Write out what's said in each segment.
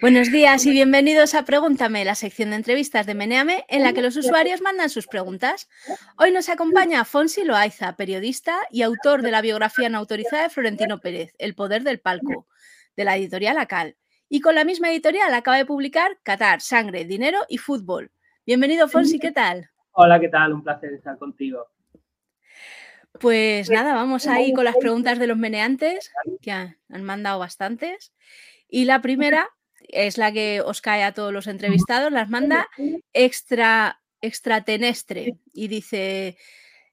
Buenos días y bienvenidos a Pregúntame, la sección de entrevistas de Meneame en la que los usuarios mandan sus preguntas. Hoy nos acompaña Fonsi Loaiza, periodista y autor de la biografía no autorizada de Florentino Pérez, El poder del palco, de la editorial Acal. Y con la misma editorial acaba de publicar Qatar, Sangre, Dinero y Fútbol. Bienvenido, Fonsi, ¿qué tal? Hola, ¿qué tal? Un placer estar contigo. Pues nada, vamos ahí con las preguntas de los meneantes, que han, mandado bastantes. Y la primera es la que os cae a todos los entrevistados, las manda extra, extratenestre y dice,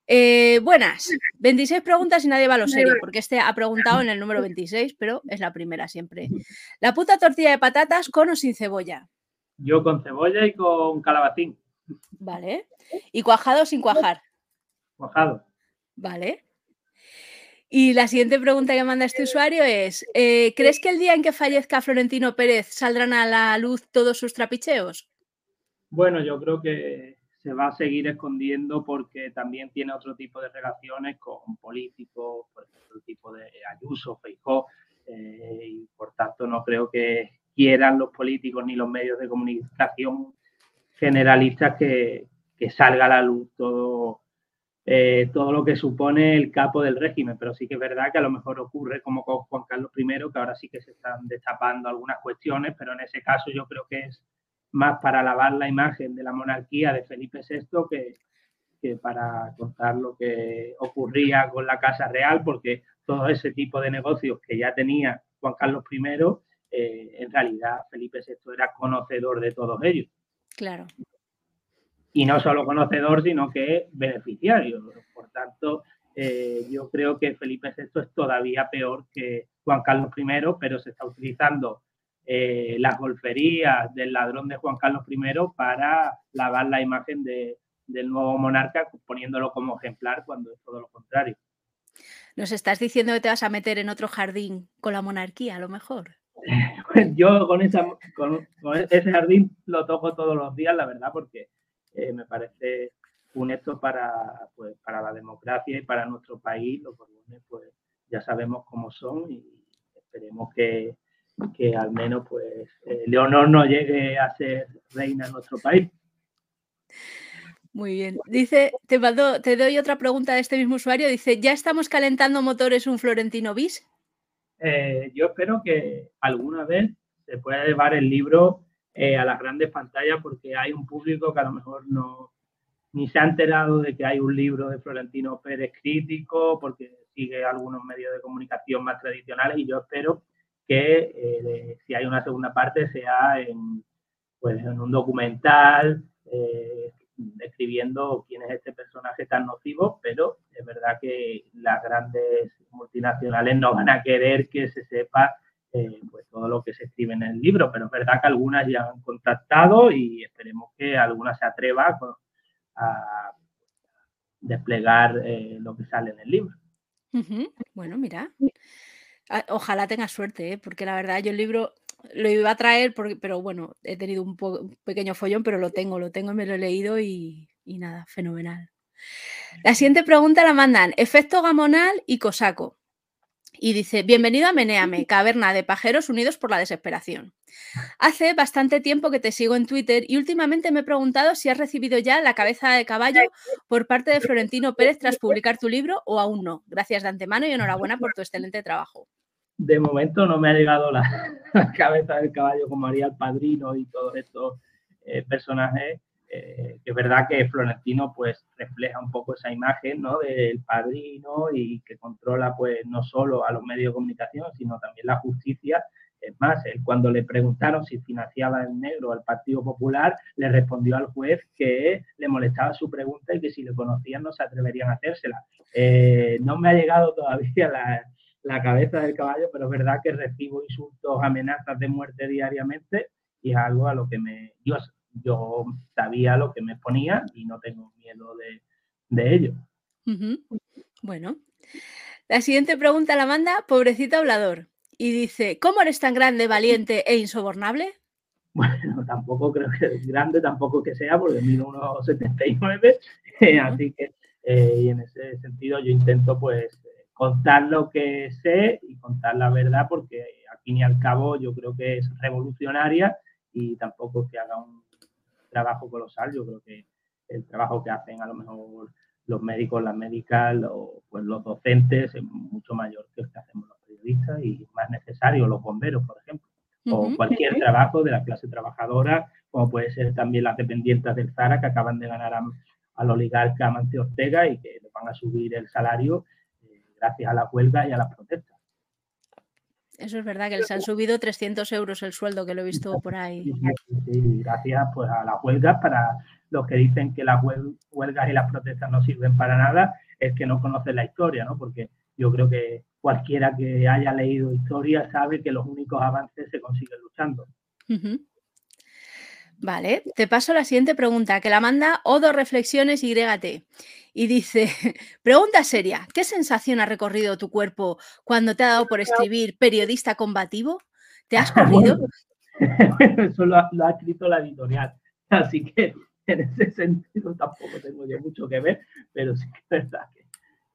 eh, buenas, 26 preguntas y nadie va a lo serio, porque este ha preguntado en el número 26, pero es la primera siempre. La puta tortilla de patatas con o sin cebolla. Yo con cebolla y con calabacín. Vale. ¿Y cuajado o sin cuajar? Cuajado. Vale. Y la siguiente pregunta que manda este usuario es, eh, ¿crees que el día en que fallezca Florentino Pérez saldrán a la luz todos sus trapicheos? Bueno, yo creo que se va a seguir escondiendo porque también tiene otro tipo de relaciones con políticos, por ejemplo, el tipo de Ayuso, Feijó, eh, y por tanto no creo que quieran los políticos ni los medios de comunicación generalistas que, que salga a la luz todo eh, todo lo que supone el capo del régimen, pero sí que es verdad que a lo mejor ocurre como con Juan Carlos I, que ahora sí que se están destapando algunas cuestiones, pero en ese caso yo creo que es más para lavar la imagen de la monarquía de Felipe VI que, para contar lo que ocurría con la Casa Real, porque todo ese tipo de negocios que ya tenía Juan Carlos I, eh, en realidad Felipe VI era conocedor de todos ellos. Claro y no solo conocedor, sino que beneficiario. Por tanto, eh, yo creo que Felipe VI es todavía peor que Juan Carlos I, pero se está utilizando eh, las golferías del ladrón de Juan Carlos I para lavar la imagen de, del nuevo monarca, poniéndolo como ejemplar cuando es todo lo contrario. Nos estás diciendo que te vas a meter en otro jardín con la monarquía, a lo mejor. Yo con, esa, con ese jardín lo toco todos los días, la verdad, porque eh, me parece un hecho para, pues, para la democracia y para nuestro país. Los borbones, pues ya sabemos cómo son y esperemos que, que al menos pues eh, Leonor no llegue a ser reina en nuestro país. Muy bien. Dice, te, te doy otra pregunta de este mismo usuario. Dice, ¿ya estamos calentando motores un Florentino bis? Eh, yo espero que alguna vez se pueda llevar el libro eh, a las grandes pantallas porque hay un público que a lo mejor no ni se ha enterado de que hay un libro de Florentino Pérez crítico porque sigue algunos medios de comunicación más tradicionales y yo espero que eh, si hay una segunda parte sea en, pues, en un documental eh, describiendo quién es este personaje tan nocivo, pero es verdad que las grandes multinacionales no van a querer que se sepa eh, pues todo lo que se escribe en el libro, pero es verdad que algunas ya han contactado y esperemos que alguna se atreva a, desplegar eh, lo que sale en el libro. Bueno, mira, ah, ojalá tenga suerte, ¿eh? porque la verdad yo el libro lo iba a traer, pero bueno, he tenido un, pequeño follón, pero lo tengo, lo tengo y me lo he leído y, y nada, fenomenal. La siguiente pregunta la mandan Efecto Gamonal y Cosaco. Y dice, bienvenido a Meneame, caverna de pajeros unidos por la desesperación. Hace bastante tiempo que te sigo en Twitter y últimamente me he preguntado si has recibido ya la cabeza de caballo por parte de Florentino Pérez tras publicar tu libro o aún no. Gracias de antemano y enhorabuena por tu excelente trabajo. De momento no me ha llegado la, cabeza del caballo como haría el padrino y todos estos eh, personajes eh, es verdad que Florentino pues refleja un poco esa imagen ¿no? del padrino y que controla pues no solo a los medios de comunicación, sino también la justicia. Es más, él cuando le preguntaron si financiaba en negro al Partido Popular, le respondió al juez que le molestaba su pregunta y que si le conocían no se atreverían a hacérsela. Eh, no me ha llegado todavía la, la cabeza del caballo, pero es verdad que recibo insultos, amenazas de muerte diariamente y es algo a lo que me, yo yo sabía lo que me ponía y no tengo miedo de, ello. Bueno, la siguiente pregunta la manda Pobrecito Hablador y dice, ¿cómo eres tan grande, valiente e insobornable? Bueno, tampoco creo que es grande, tampoco que sea, porque mido unos 79, así que eh, y en ese sentido yo intento pues contar lo que sé y contar la verdad porque fin y al cabo yo creo que es revolucionaria y tampoco que haga un trabajo colosal, yo creo que el trabajo que hacen a lo mejor los médicos, las médicas, o pues los docentes es mucho mayor que el que hacemos los periodistas y más necesario los bomberos, por ejemplo, o cualquier trabajo de la clase trabajadora, como puede ser también las dependientes del Zara que acaban de ganar al oligarca Amancio Ortega y que le van a subir el salario eh, gracias a la huelga y a las protestas. Eso es verdad, que les han subido 300 euros el sueldo, que lo he visto por ahí. Sí, gracias pues, a las huelgas. Para los que dicen que las huelgas y las protestas no sirven para nada, es que no conocen la historia, ¿no? Porque yo creo que cualquiera que haya leído historia sabe que los únicos avances se consiguen luchando. Vale, te paso la siguiente pregunta, que la manda Odo Reflexiones YT. Y dice, pregunta seria, ¿qué sensación ha recorrido tu cuerpo cuando te ha dado por escribir periodista combativo? ¿Te has corrido? bueno, eso lo ha, escrito la editorial, así que en ese sentido tampoco tengo yo mucho que ver, pero sí que es verdad que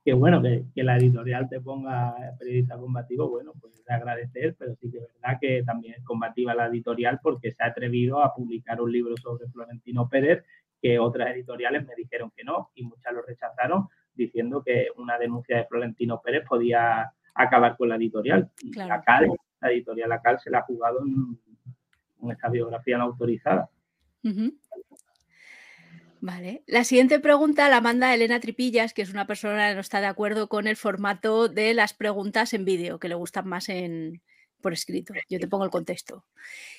que bueno, que, la editorial te ponga periodista combativo, bueno, pues es de agradecer, pero sí que es verdad que también es combativa la editorial porque se ha atrevido a publicar un libro sobre Florentino Pérez que otras editoriales me dijeron que no y muchas lo rechazaron diciendo que una denuncia de Florentino Pérez podía acabar con la editorial. Y la CAL, la editorial La CAL se la ha jugado en, esta biografía no autorizada. Vale. La siguiente pregunta la manda Elena Tripillas, que es una persona que no está de acuerdo con el formato de las preguntas en vídeo, que le gustan más en, por escrito. Yo te pongo el contexto.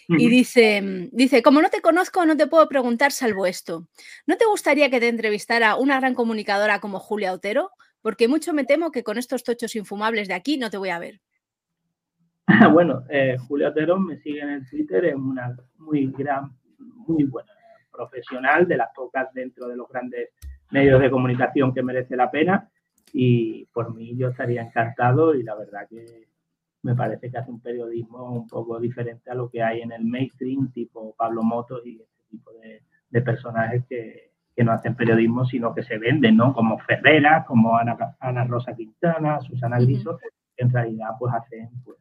Y dice, dice, como no te conozco, no te puedo preguntar salvo esto. ¿No te gustaría que te entrevistara una gran comunicadora como Julia Otero? Porque mucho me temo que con estos tochos infumables de aquí no te voy a ver. bueno, eh, Julia Otero me sigue en el Twitter, es una muy gran, muy buena profesional, de las pocas dentro de los grandes medios de comunicación que merece la pena. Y por mí yo estaría encantado y la verdad que me parece que hace un periodismo un poco diferente a lo que hay en el mainstream, tipo Pablo Motos y este tipo de, personajes que, que, no hacen periodismo, sino que se venden, ¿no? Como Ferrera, como Ana, Ana Rosa Quintana, Susana Griso, que en realidad pues hacen pues,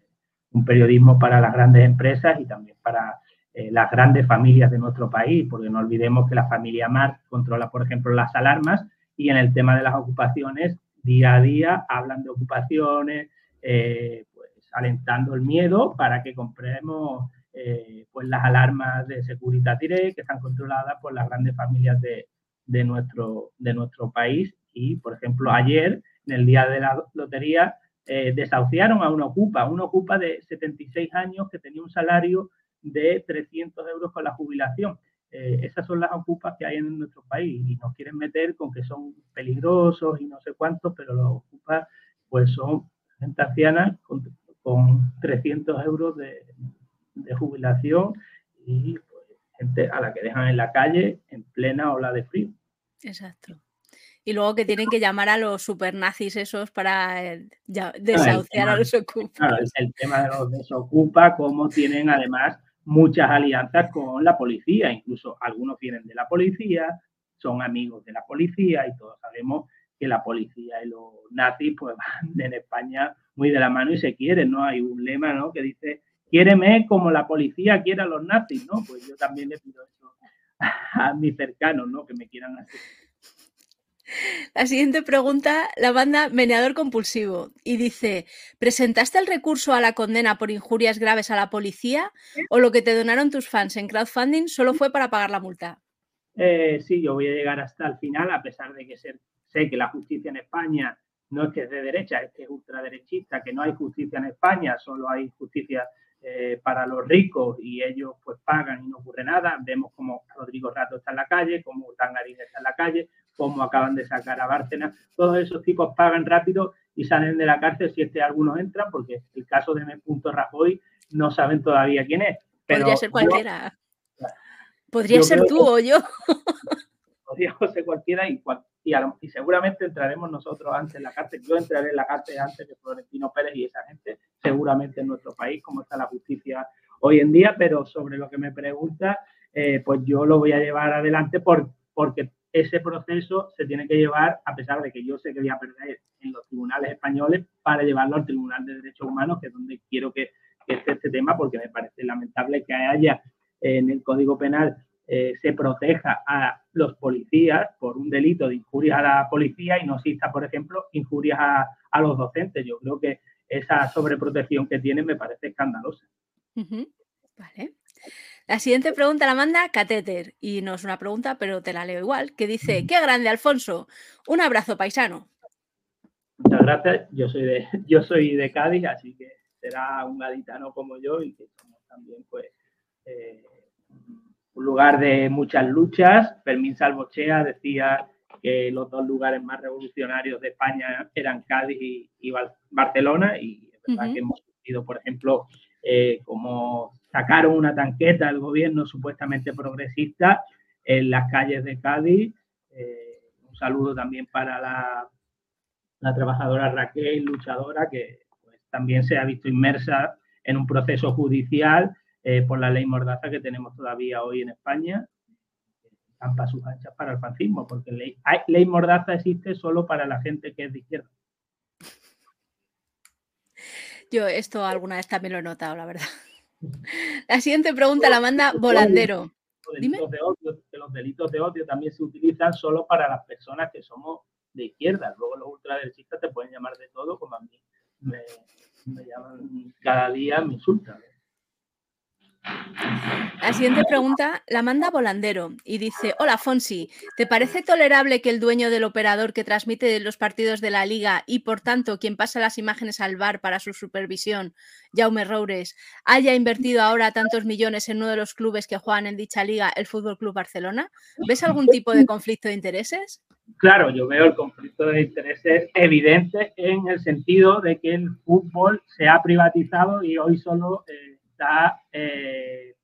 un periodismo para las grandes empresas y también para eh, las grandes familias de nuestro país, porque no olvidemos que la familia Marx controla, por ejemplo, las alarmas y en el tema de las ocupaciones, día a día hablan de ocupaciones, eh, alentando el miedo para que compremos eh, pues las alarmas de seguridad Direct que están controladas por las grandes familias de, de, nuestro, de nuestro país. Y, por ejemplo, ayer, en el día de la lotería, desahuciaron a una ocupa, una ocupa de 76 años que tenía un salario de 300 euros con la jubilación. Eh, esas son las ocupas que hay en nuestro país y nos quieren meter con que son peligrosos y no sé cuántos, pero los ocupas pues son gente anciana 300 euros de, jubilación y pues, gente a la que dejan en la calle en plena ola de frío. Exacto. Y luego que tienen que llamar a los supernazis esos para eh, desahuciar a los ocupas. Claro, es el tema de los desocupa, cómo tienen además muchas alianzas con la policía, incluso algunos vienen de la policía, son amigos de la policía y todos sabemos que la policía y los nazis pues van en España muy de la mano y se quieren, ¿no? Hay un lema, ¿no? Que dice, quiéreme como la policía quiere a los nazis, ¿no? Pues yo también le pido eso a mis cercanos, ¿no? Que me quieran así. La siguiente pregunta la banda Meneador Compulsivo y dice, ¿presentaste el recurso a la condena por injurias graves a la policía o lo que te donaron tus fans en crowdfunding solo fue para pagar la multa? Eh, sí, yo voy a llegar hasta el final, a pesar de que sé que la justicia en España no es que es de derecha, es que es ultraderechista, que no hay justicia en España, solo hay justicia eh, para los ricos y ellos pues pagan y no ocurre nada. Vemos como Rodrigo Rato está en la calle, como Tangarín está en la calle, como acaban de sacar a Bárcena. Todos esos tipos pagan rápido y salen de la cárcel si es que algunos entran, porque el caso de M. Rajoy no saben todavía quién es. Podría ser cualquiera. Podría ser tú o yo. Podría ser cualquiera y, y, seguramente entraremos nosotros antes en la cárcel. Yo entraré en la cárcel antes de Florentino Pérez y esa gente, seguramente en nuestro país, como está la justicia hoy en día, pero sobre lo que me pregunta, eh, pues yo lo voy a llevar adelante por, porque ese proceso se tiene que llevar, a pesar de que yo sé que voy a perder en los tribunales españoles, para llevarlo al Tribunal de Derechos Humanos, que es donde quiero que, que esté este tema porque me parece lamentable que haya en el Código Penal eh, se proteja a los policías por un delito de injuria a la policía y no exista, por ejemplo, injurias a, los docentes. Yo creo que esa sobreprotección que tienen me parece escandalosa. Vale. La siguiente pregunta la manda Catéter y no es una pregunta, pero te la leo igual, que dice, qué grande Alfonso, un abrazo paisano. Muchas gracias, yo soy de, yo soy de Cádiz, así que será un gaditano como yo y que somos también pues eh, un lugar de muchas luchas. Fermín Salvochea decía que los dos lugares más revolucionarios de España eran Cádiz y, Barcelona y es verdad que hemos sentido, por ejemplo, eh, como sacaron una tanqueta del gobierno supuestamente progresista en las calles de Cádiz. Eh, un saludo también para la, la, trabajadora Raquel, luchadora, que pues, también se ha visto inmersa en un proceso judicial eh, por la ley Mordaza que tenemos todavía hoy en España. Campa sus anchas para el fascismo, porque ley, ley Mordaza existe solo para la gente que es de izquierda. Yo esto alguna vez también lo he notado, la verdad. La siguiente pregunta la manda Volandero. Los delitos, de odio, que los delitos de odio también se utilizan solo para las personas que somos de izquierda. Luego los ultraderechistas te pueden llamar de todo, como a mí me, me llaman cada día, me insultan. La siguiente pregunta la manda Volandero y dice, hola Fonsi, ¿te parece tolerable que el dueño del operador que transmite los partidos de la liga y por tanto quien pasa las imágenes al bar para su supervisión, Jaume Roures, haya invertido ahora tantos millones en uno de los clubes que juegan en dicha liga, el Fútbol Club Barcelona? ¿Ves algún tipo de conflicto de intereses? Claro, yo veo el conflicto de intereses evidente en el sentido de que el fútbol se ha privatizado y hoy solo... Eh, eh,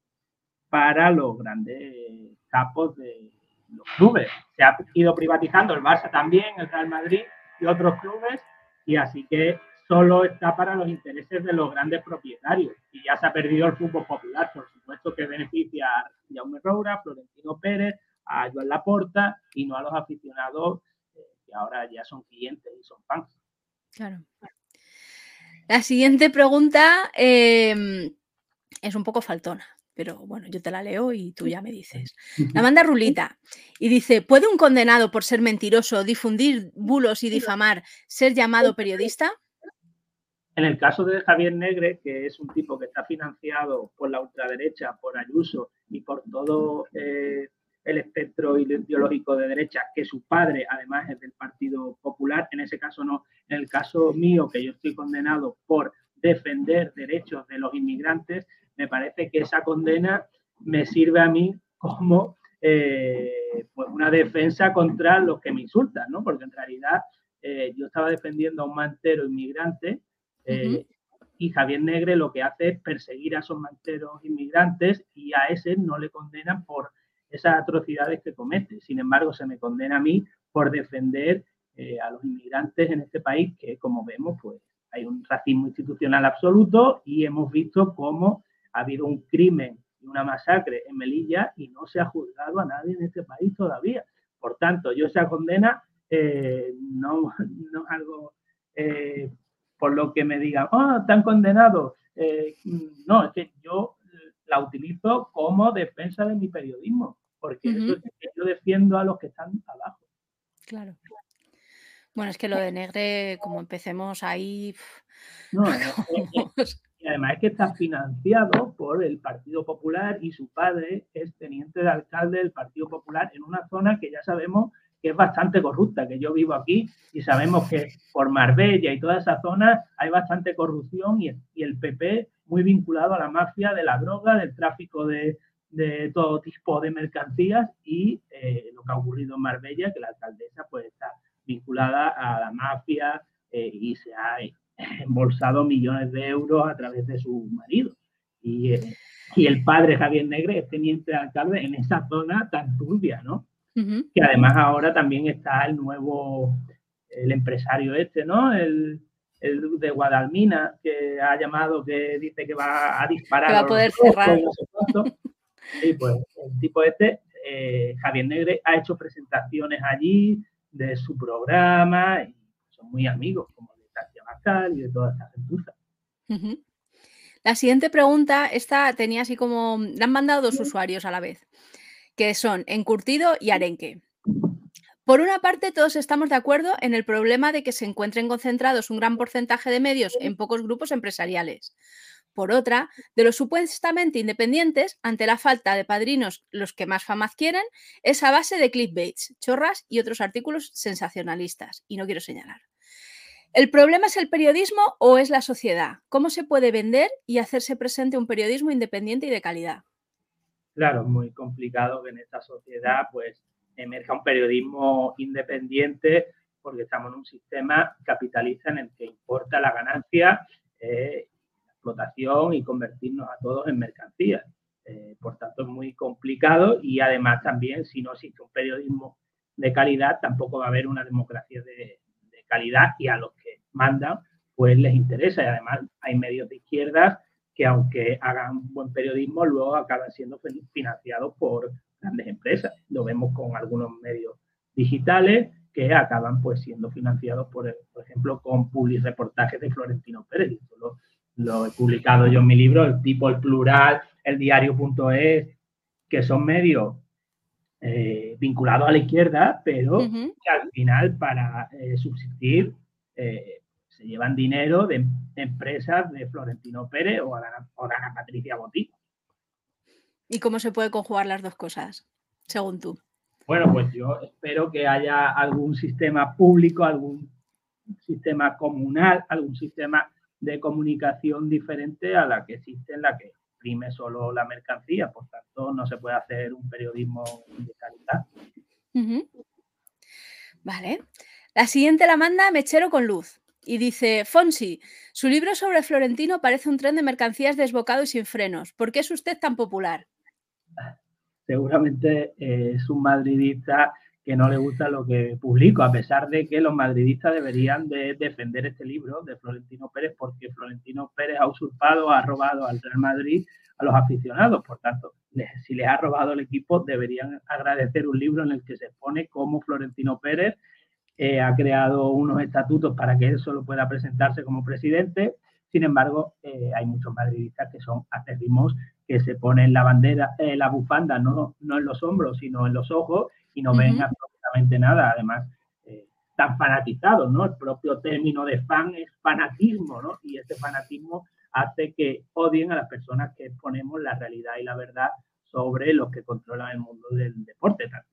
para los grandes capos de los clubes. Se ha ido privatizando el Barça también, el Real Madrid y otros clubes, y así que solo está para los intereses de los grandes propietarios. Y ya se ha perdido el fútbol popular, por supuesto que beneficia a Jaume Roura, Florentino Pérez, a Joan Laporta y no a los aficionados eh, que ahora ya son clientes y son fans. Claro. La siguiente pregunta eh, es un poco faltona, pero bueno, yo te la leo y tú ya me dices. La manda Rulita y dice, ¿puede un condenado por ser mentiroso, difundir bulos y difamar ser llamado periodista? En el caso de Javier Negre, que es un tipo que está financiado por la ultraderecha, por Ayuso y por todo eh, el espectro ideológico de derecha, que su padre además es del Partido Popular, en ese caso no. En el caso mío, que yo estoy condenado por defender derechos de los inmigrantes, me parece que esa condena me sirve a mí como eh, pues una defensa contra los que me insultan, ¿no? Porque en realidad eh, yo estaba defendiendo a un mantero inmigrante eh, y Javier Negre lo que hace es perseguir a esos manteros inmigrantes y a ese no le condenan por esas atrocidades que comete. Sin embargo, se me condena a mí por defender a los inmigrantes en este país que, como vemos, pues hay un racismo institucional absoluto y hemos visto cómo ha habido un crimen y una masacre en Melilla y no se ha juzgado a nadie en este país todavía. Por tanto, yo esa condena eh, no, no es algo eh, por lo que me digan, oh, están condenados. Eh, no, es que yo la utilizo como defensa de mi periodismo, porque yo defiendo a los que están abajo. Claro. Bueno, es que lo de Negre, como empecemos ahí. No, y además es que está financiado por el Partido Popular y su padre es teniente de alcalde del Partido Popular en una zona que ya sabemos que es bastante corrupta, que yo vivo aquí y sabemos que por Marbella y toda esa zona hay bastante corrupción y, el PP muy vinculado a la mafia de la droga, del tráfico de, todo tipo de mercancías y eh, lo que ha ocurrido en Marbella, que la alcaldesa pues está vinculada a la mafia eh, y se ha embolsado millones de euros a través de su marido. Y, eh, y el padre Javier Negre es teniente de alcalde en esa zona tan turbia, ¿no? Que además ahora también está el nuevo, el empresario este, ¿no? El, el de Guadalmina, que ha llamado, que dice que va a disparar. Que va a poder cerrar. y pues el tipo este, eh, Javier Negre, ha hecho presentaciones allí de su programa y son muy amigos, como y de toda esta La siguiente pregunta, esta tenía así como, la han mandado dos usuarios a la vez, que son Encurtido y Arenque. Por una parte, todos estamos de acuerdo en el problema de que se encuentren concentrados un gran porcentaje de medios en pocos grupos empresariales. Por otra, de los supuestamente independientes, ante la falta de padrinos, los que más fama adquieren, es a base de clickbaits, chorras y otros artículos sensacionalistas. Y no quiero señalar. ¿El problema es el periodismo o es la sociedad? ¿Cómo se puede vender y hacerse presente un periodismo independiente y de calidad? Claro, es muy complicado que en esta sociedad pues emerja un periodismo independiente porque estamos en un sistema capitalista en el que importa la ganancia, eh, y convertirnos a todos en mercancías. Eh, por tanto, es muy complicado y además también si no existe un periodismo de calidad, tampoco va a haber una democracia de, calidad y a los que mandan, pues les interesa. Y además hay medios de izquierdas que aunque hagan buen periodismo, luego acaban siendo financiados por grandes empresas. Lo vemos con algunos medios digitales que acaban pues siendo financiados, por, por ejemplo, con public reportajes de Florentino Pérez. Lo, he publicado yo en mi libro, El Tipo, El Plural, El Diario.es, que son medios eh, vinculados a la izquierda, pero que al final para eh, subsistir eh, se llevan dinero de, empresas de Florentino Pérez o de Ana Patricia Botín. ¿Y cómo se puede conjugar las dos cosas, según tú? Bueno, pues yo espero que haya algún sistema público, algún sistema comunal, algún sistema de comunicación diferente a la que existe en la que prime solo la mercancía. Por tanto, no se puede hacer un periodismo de calidad. Vale. La siguiente la manda Mechero con Luz. Y dice, Fonsi, su libro sobre Florentino parece un tren de mercancías desbocado y sin frenos. ¿Por qué es usted tan popular? seguramente eh, es un madridista que no le gusta lo que publico, a pesar de que los madridistas deberían de defender este libro de Florentino Pérez, porque Florentino Pérez ha usurpado, ha robado al Real Madrid a los aficionados. Por tanto, si les ha robado el equipo, deberían agradecer un libro en el que se expone cómo Florentino Pérez eh, ha creado unos estatutos para que él solo pueda presentarse como presidente. Sin embargo, eh, hay muchos madridistas que son acérrimos que se ponen la bandera, eh, la bufanda no, no en los hombros, sino en los ojos y no ven absolutamente nada. Además, eh, están fanatizados, ¿no? El propio término de fan es fanatismo, ¿no? Y ese fanatismo hace que odien a las personas que exponemos la realidad y la verdad sobre los que controlan el mundo del deporte, tanto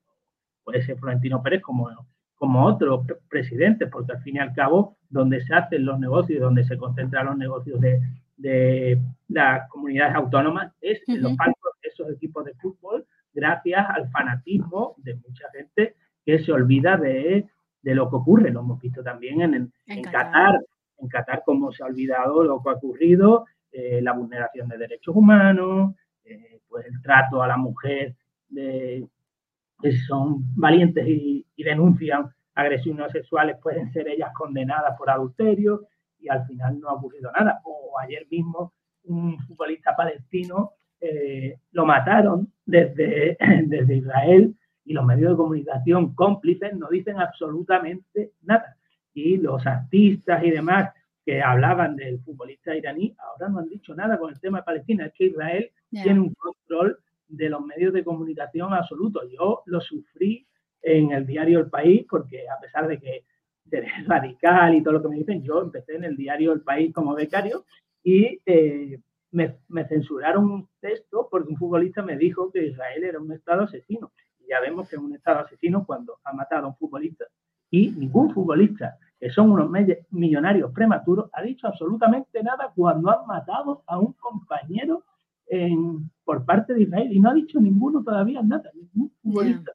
puede ser Florentino Pérez como, como otros presidentes, porque al fin y al cabo, donde se hacen los negocios, donde se concentran los negocios de, de las comunidades autónomas es en los palcos de esos equipos de fútbol, gracias al fanatismo de mucha gente que se olvida de, de lo que ocurre. Lo hemos visto también en, en, Qatar. en Qatar cómo se ha olvidado lo que ha ocurrido, eh, la vulneración de derechos humanos, eh, pues el trato a la mujer de, que son valientes y, y denuncian agresiones sexuales, pueden ser ellas condenadas por adulterio y al final no ha ocurrido nada. O ayer mismo un futbolista palestino eh, lo mataron desde, desde Israel y los medios de comunicación cómplices no dicen absolutamente nada. Y los artistas y demás que hablaban del futbolista iraní ahora no han dicho nada con el tema de Palestina. Es que Israel tiene un control de los medios de comunicación absoluto. Yo lo sufrí en el diario El País porque a pesar de que radical y todo lo que me dicen. Yo empecé en el diario El País como becario y eh, me, censuraron un texto porque un futbolista me dijo que Israel era un Estado asesino. Y ya vemos que es un Estado asesino cuando ha matado a un futbolista. Y ningún futbolista, que son unos millonarios prematuros, ha dicho absolutamente nada cuando han matado a un compañero por parte de Israel. Y no ha dicho ninguno todavía nada, ningún futbolista.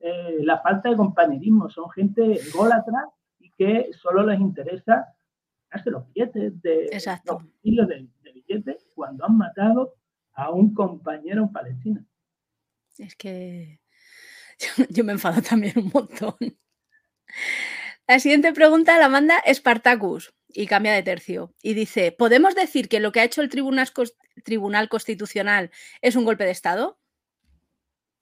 Eh, la falta de compañerismo, son gente gólatra y que solo les interesa hacerse los billetes de los kilos cuando han matado a un compañero palestino. Es que yo, yo me enfado también un montón. La siguiente pregunta la manda Spartacus y cambia de tercio. Y dice, ¿podemos decir que lo que ha hecho el Tribunal Constitucional es un golpe de Estado?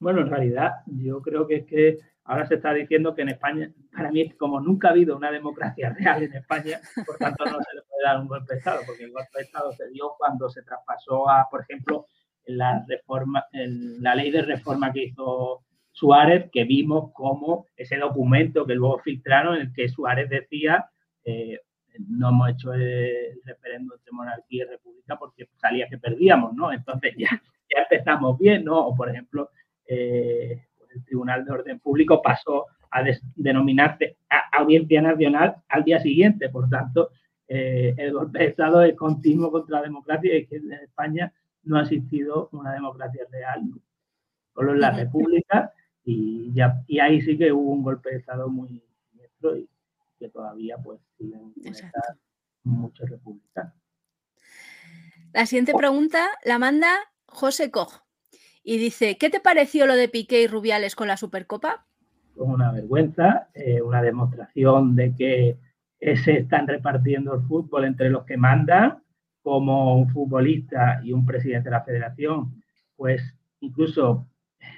Bueno, en realidad yo creo que es que ahora se está diciendo que en España, para mí, como nunca ha habido una democracia real en España, por tanto no se le puede dar un golpe de Estado, porque el golpe de Estado se dio cuando se traspasó a, por ejemplo, la reforma, la ley de reforma que hizo Suárez, que vimos como ese documento que luego filtraron en el que Suárez decía eh, no hemos hecho el referéndum entre monarquía y república porque salía que perdíamos, ¿no? Entonces ya, ya empezamos bien, ¿no? O por ejemplo, eh, el Tribunal de Orden Público pasó a denominarse Audiencia Nacional al día siguiente, por tanto, eh, el golpe de Estado es continuo contra la democracia y que en España no ha existido una democracia real, solo en la República y, ya, y ahí sí que hubo un golpe de Estado muy siniestro y que todavía pues siguen muchos republicanos. La siguiente pregunta la manda José Koch y dice, ¿qué te pareció lo de Piqué y Rubiales con la Supercopa? Una vergüenza, eh, una demostración de que se están repartiendo el fútbol entre los que mandan, como un futbolista y un presidente de la federación, pues incluso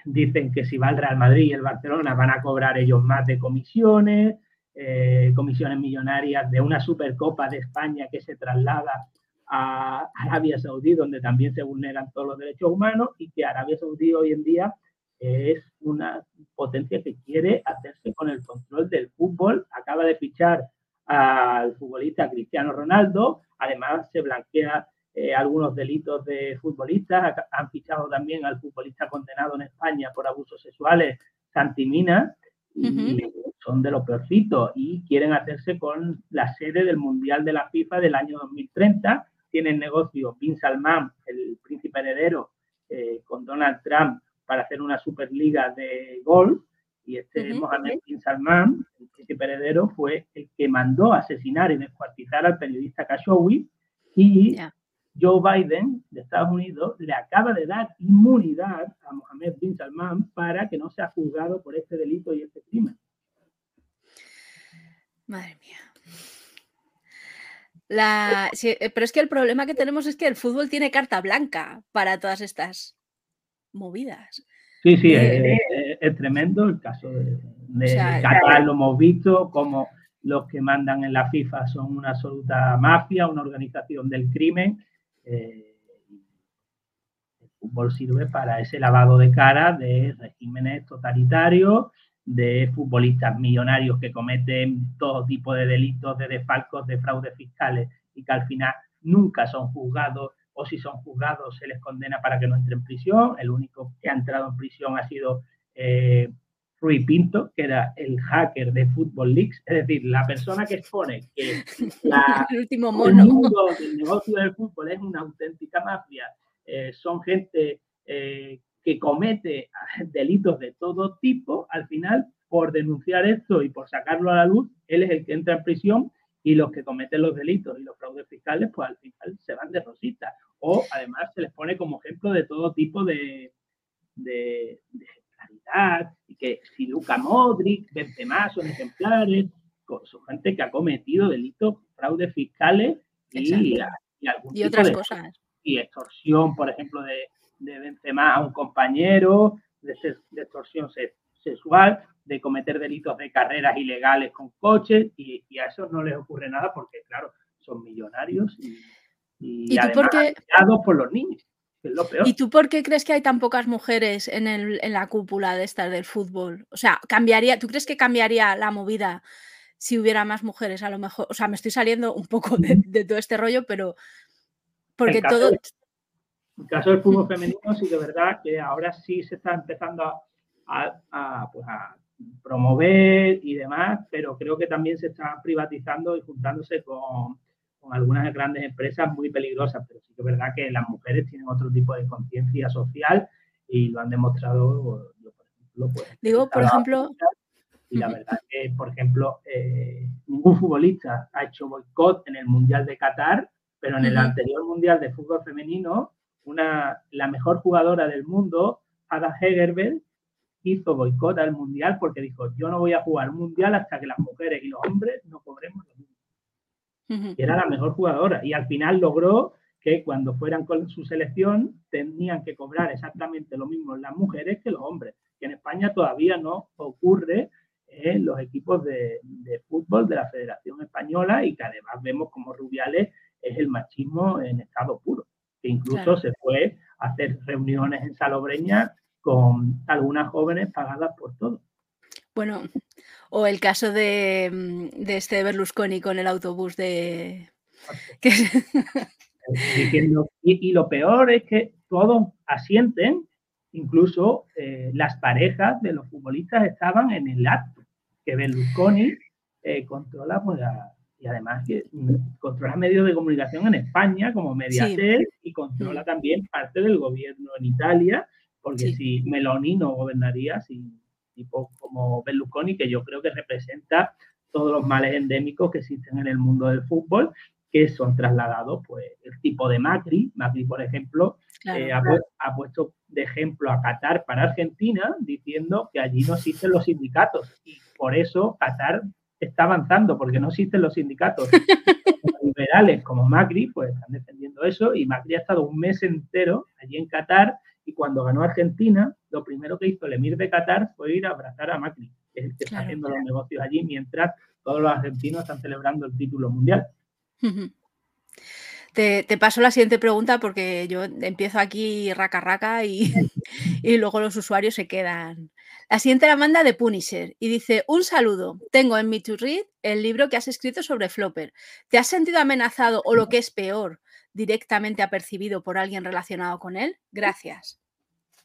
dicen que si va el Real Madrid y el Barcelona van a cobrar ellos más de comisiones, eh, comisiones millonarias de una Supercopa de España que se traslada a Arabia Saudí, donde también se vulneran todos los derechos humanos, y que Arabia Saudí hoy en día es una potencia que quiere hacerse con el control del fútbol. Acaba de fichar al futbolista Cristiano Ronaldo, además se blanquea eh, algunos delitos de futbolistas, han fichado también al futbolista condenado en España por abusos sexuales, Santimina, y son de los peorcitos y quieren hacerse con la sede del Mundial de la FIFA del año 2030. Tienen negocio Bin Salman, el príncipe heredero, eh, con Donald Trump para hacer una superliga de golf. Y este Mohamed Bin Salman, el príncipe heredero, fue el que mandó asesinar y descuartizar al periodista Khashoggi y Joe Biden de Estados Unidos le acaba de dar inmunidad a Mohammed bin Salman para que no sea juzgado por este delito y este crimen. Madre mía. Eh, pero es que el problema que tenemos es que el fútbol tiene carta blanca para todas estas movidas. Sí, sí, es, tremendo el caso de, Qatar, lo hemos visto, como los que mandan en la FIFA son una absoluta mafia, una organización del crimen, eh, el fútbol sirve para ese lavado de cara de regímenes totalitarios, de futbolistas millonarios que cometen todo tipo de delitos, de desfalcos, de fraudes fiscales y que al final nunca son juzgados o si son juzgados se les condena para que no entren en prisión. El único que ha entrado en prisión ha sido eh, Rui Pinto, que era el hacker de Football Leaks, es decir, la persona que expone que el, último mono. mundo del negocio del fútbol es una auténtica mafia, eh, son gente eh, que comete delitos de todo tipo, al final, por denunciar esto y por sacarlo a la luz, él es el que entra en prisión y los que cometen los delitos y los fraudes fiscales, pues al final se van de rosita. O además se les pone como ejemplo de todo tipo de, de, de y que si Luca Modric, Benzema son ejemplares, son gente que ha cometido delitos, fraudes fiscales y, y, otras cosas. Y extorsión, por ejemplo, de, de Benzema a un compañero, de, extorsión sexual, de cometer delitos de carreras ilegales con coches y, a esos no les ocurre nada porque, claro, son millonarios y, y, además por los niños. ¿Y tú por qué crees que hay tan pocas mujeres en, la cúpula de estas del fútbol? O sea, cambiaría, ¿tú crees que cambiaría la movida si hubiera más mujeres? A lo mejor, o sea, me estoy saliendo un poco de, todo este rollo, pero porque todo. En el caso del fútbol femenino, sí, de verdad que ahora sí se está empezando a, pues a promover y demás, pero creo que también se está privatizando y juntándose con con algunas grandes empresas muy peligrosas, pero sí que es verdad que las mujeres tienen otro tipo de conciencia social y lo han demostrado. Yo, por ejemplo, pues, Digo, por ejemplo. Y la verdad que, por ejemplo, eh, ningún futbolista ha hecho boicot en el Mundial de Qatar, pero en el anterior Mundial de Fútbol Femenino, una, la mejor jugadora del mundo, Ada Hegerberg, hizo boicot al Mundial porque dijo, yo no voy a jugar un Mundial hasta que las mujeres y los hombres no cobremos lo mismo era la mejor jugadora y al final logró que cuando fueran con su selección tenían que cobrar exactamente lo mismo las mujeres que los hombres, que en España todavía no ocurre en los equipos de, fútbol de la Federación Española y que además vemos como Rubiales es el machismo en estado puro, que incluso se fue a hacer reuniones en Salobreña con algunas jóvenes pagadas por todo. Bueno, o el caso de, mm, de este Berlusconi con el autobús de... y, lo peor es que todos asienten, incluso eh, las parejas de los futbolistas estaban en el acto, que Berlusconi eh, controla pues, y además que controla medios de comunicación en España como Mediaset y controla también parte del gobierno en Italia, porque si Meloni no gobernaría sin tipo como Berlusconi, que yo creo que representa todos los males endémicos que existen en el mundo del fútbol que son trasladados, pues el tipo de Macri. Macri, por ejemplo, eh, ha, puesto de ejemplo a Qatar para Argentina, diciendo que allí no existen los sindicatos. Y por eso Qatar está avanzando, porque no existen los sindicatos. liberales como Macri, pues están defendiendo eso. Y Macri ha estado un mes entero allí en Qatar. Y cuando ganó Argentina, lo primero que hizo el emir de Qatar fue ir a abrazar a Macri, que es el que está haciendo los negocios allí, mientras todos los argentinos están celebrando el título mundial. Te, paso la siguiente pregunta porque yo empiezo aquí raca raca y, y, luego los usuarios se quedan. La siguiente la manda de Punisher y dice: Un saludo. Tengo en Me to Read el libro que has escrito sobre Flopper. ¿Te has sentido amenazado o lo que es peor, directamente apercibido por alguien relacionado con él? Gracias.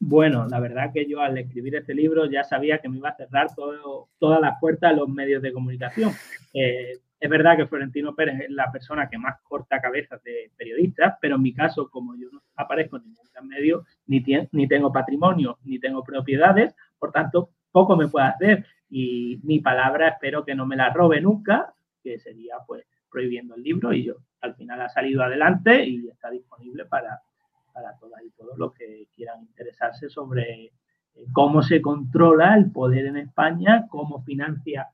Bueno, la verdad que yo al escribir este libro ya sabía que me iba a cerrar todas las puertas a los medios de comunicación. Eh, es verdad que Florentino Pérez es la persona que más corta cabezas de periodistas, pero en mi caso, como yo no aparezco en ningún medio, ni, ni tengo patrimonio, ni tengo propiedades, por tanto, poco me puede hacer. Y mi palabra espero que no me la robe nunca, que sería pues prohibiendo el libro y yo. Al final ha salido adelante y está disponible para, para todas y todos los que quieran interesarse sobre eh, cómo se controla el poder en España, cómo financia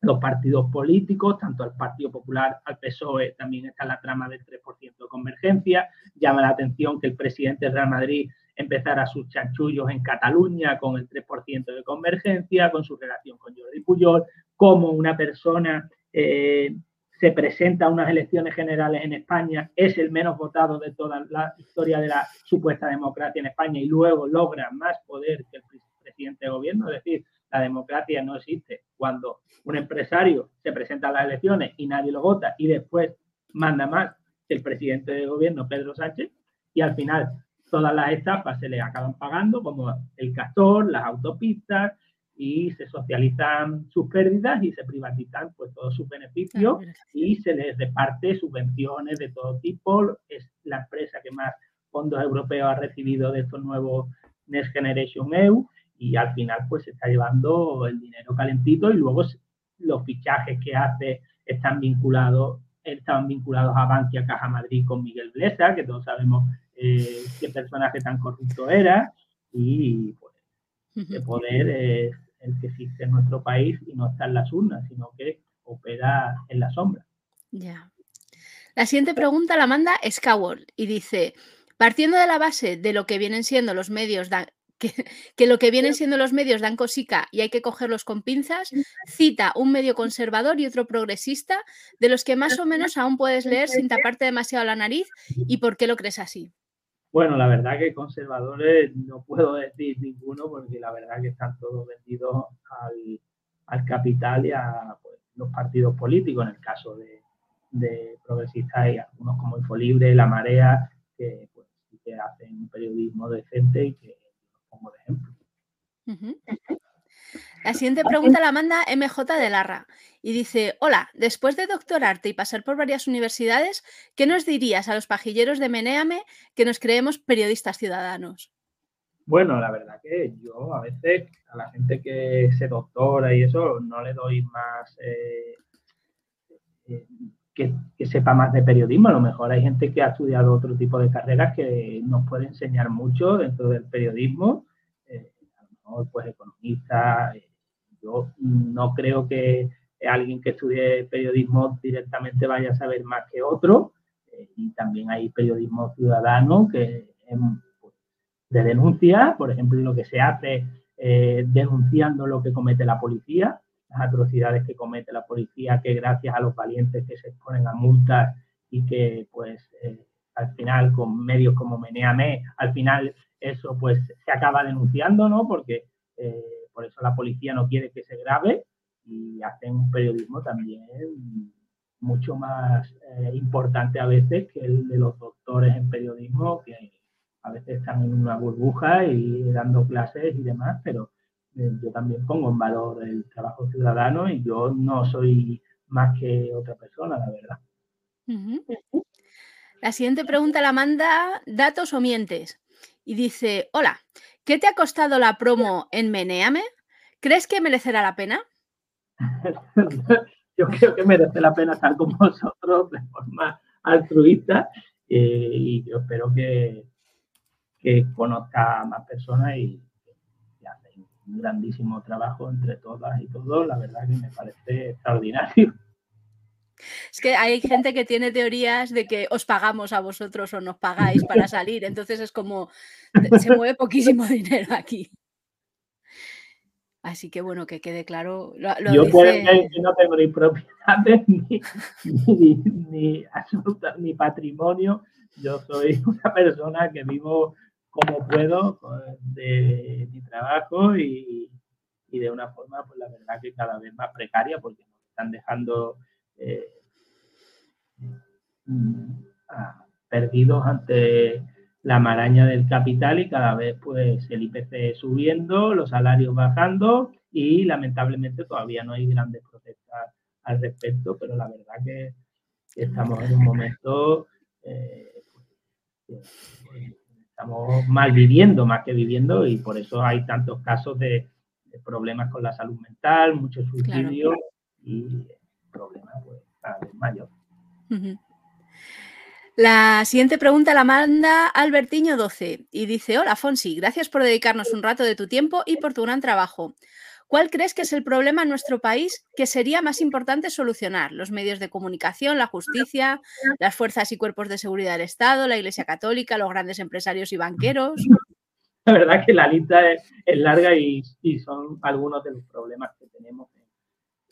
los partidos políticos, tanto al Partido Popular, al PSOE, también está la trama del 3% de convergencia. Llama la atención que el presidente del Real Madrid empezara sus chanchullos en Cataluña con el 3% de convergencia, con su relación con Jordi Puyol, como una persona eh, se presenta a unas elecciones generales en España, es el menos votado de toda la historia de la supuesta democracia en España y luego logra más poder que el presidente de gobierno, es decir, la democracia no existe. Cuando un empresario se presenta a las elecciones y nadie lo vota y después manda más que el presidente de gobierno, Pedro Sánchez, y al final todas las etapas se le acaban pagando, como el castor, las autopistas, y se socializan sus pérdidas y se privatizan pues todos sus beneficios y se les reparte subvenciones de todo tipo. Es la empresa que más fondos europeos ha recibido de estos nuevos Next Generation EU y al final pues se está llevando el dinero calentito y luego los fichajes que hace están vinculados estaban vinculados a Bankia Caja Madrid con Miguel Blesa, que todos sabemos eh, qué personaje tan corrupto era, y pues el poder es el que existe en nuestro país y no está en las urnas, sino que opera en la sombra. Ya. La siguiente pregunta la manda Skyward y dice, partiendo de la base de lo que vienen siendo los medios que, lo que vienen siendo los medios dan cosica y hay que cogerlos con pinzas, cita un medio conservador y otro progresista, de los que más o menos aún puedes leer sin taparte demasiado la nariz. ¿Y por qué lo crees así? Bueno, la verdad que conservadores no puedo decir ninguno porque la verdad que están todos vendidos al, capital y a pues, los partidos políticos, en el caso de, progresistas y algunos como Infolibre, La Marea, que, pues, que hacen un periodismo decente y que como de ejemplo. La siguiente pregunta la manda MJ de Larra y dice, hola, después de doctorarte y pasar por varias universidades, ¿qué nos dirías a los pajilleros de Menéame que nos creemos periodistas ciudadanos? Bueno, la verdad que yo a veces a la gente que se doctora y eso no le doy más eh, eh, que, sepa más de periodismo. A lo mejor hay gente que ha estudiado otro tipo de carreras que nos puede enseñar mucho dentro del periodismo. Eh, a lo mejor, pues, economista. Eh, yo no creo que alguien que estudie periodismo directamente vaya a saber más que otro. Eh, y también hay periodismo ciudadano que pues, de denuncia, por ejemplo, lo que se hace eh, denunciando lo que comete la policía, las atrocidades que comete la policía, que gracias a los valientes que se exponen a multas y que pues al final con medios como Meneame, al final eso pues se acaba denunciando, ¿no? Porque por eso la policía no quiere que se grabe y hacen un periodismo también mucho más eh, importante a veces que el de los doctores en periodismo, que a veces están en una burbuja y dando clases y demás, pero eh, yo también pongo en valor el trabajo ciudadano y yo no soy más que otra persona, la verdad. La siguiente pregunta la manda Datos o Mientes y dice, hola, ¿qué te ha costado la promo en Meneame? ¿Crees que merecerá la pena? yo creo que merece la pena estar con vosotros de forma altruista eh, y yo espero que, que conozca a más personas y que hacen un grandísimo trabajo entre todas y todos. La verdad que me parece extraordinario. Es que hay gente que tiene teorías de que os pagamos a vosotros o nos pagáis para salir, entonces es como se mueve poquísimo dinero aquí. Así que bueno, que quede claro. Yo dice... no tengo ni propiedades, ni, ni, ni patrimonio. Yo soy una persona que vivo como puedo de mi trabajo y, de una forma, pues la verdad que cada vez más precaria porque nos están dejando eh, mm, perdidos ante la maraña del capital y cada vez pues el IPC subiendo, los salarios bajando y lamentablemente todavía no hay grandes protestas al respecto, pero la verdad que estamos en un momento, eh, estamos mal viviendo más que viviendo y por eso hay tantos casos de, problemas con la salud mental, muchos suicidios y problemas pues cada vez mayor. La siguiente pregunta la manda Albertiño 12 y dice, hola Fonsi, gracias por dedicarnos un rato de tu tiempo y por tu gran trabajo. ¿Cuál crees que es el problema en nuestro país que sería más importante solucionar? ¿Los medios de comunicación, la justicia, las fuerzas y cuerpos de seguridad del Estado, la Iglesia Católica, los grandes empresarios y banqueros? La verdad que la lista es, larga y, son algunos de los problemas que tenemos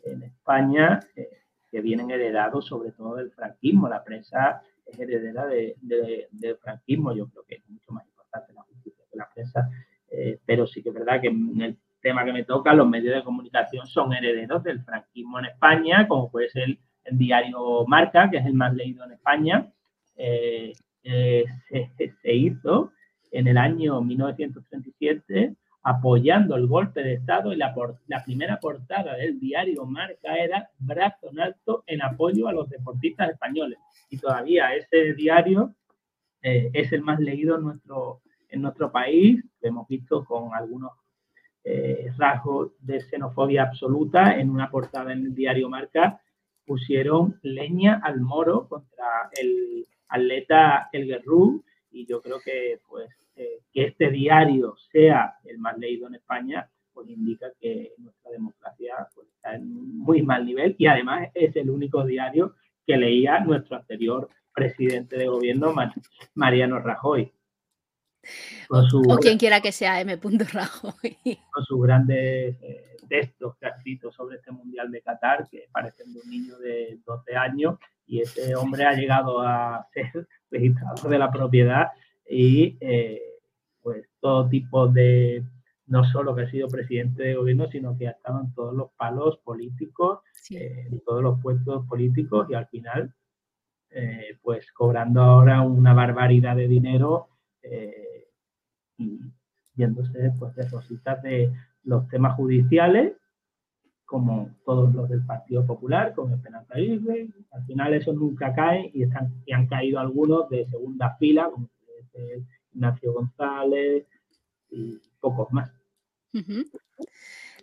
en, España eh, que vienen heredados sobre todo del franquismo. La prensa es heredera de, del franquismo. Yo creo que es mucho más importante la justicia que la prensa, eh, pero sí que es verdad que en el tema que me toca, los medios de comunicación son herederos del franquismo en España, como puede ser el diario Marca, que es el más leído en España. Eh, eh, se, hizo en el año 1937 apoyando el golpe de Estado y la, la primera portada del diario Marca era brazo en alto en apoyo a los deportistas españoles y todavía ese diario eh, es el más leído en nuestro, en nuestro país. Lo hemos visto con algunos eh, rasgos de xenofobia absoluta. En una portada en el diario Marca pusieron leña al moro contra el atleta El Guerrú y yo creo que pues eh, que este diario sea el más leído en España pues indica que nuestra democracia pues, está en muy mal nivel y además es el único diario que leía nuestro anterior presidente de gobierno, Mariano Rajoy. o quien quiera que sea M. Rajoy. Con sus grandes eh, textos que ha escrito sobre este Mundial de Qatar, que parecen de un niño de 12 años, y ese hombre ha llegado a ser registrador de la propiedad y eh, pues todo tipo de no solo que ha sido presidente de gobierno, sino que ha estado en todos los palos políticos, eh, en todos los puestos políticos y al final, eh, pues cobrando ahora una barbaridad de dinero y yéndose pues de rositas de los temas judiciales, como todos los del Partido Popular, con Esperanza Aguirre. Al final eso nunca cae y, están, y han caído algunos de segunda fila, como Ignacio González, y pocos más.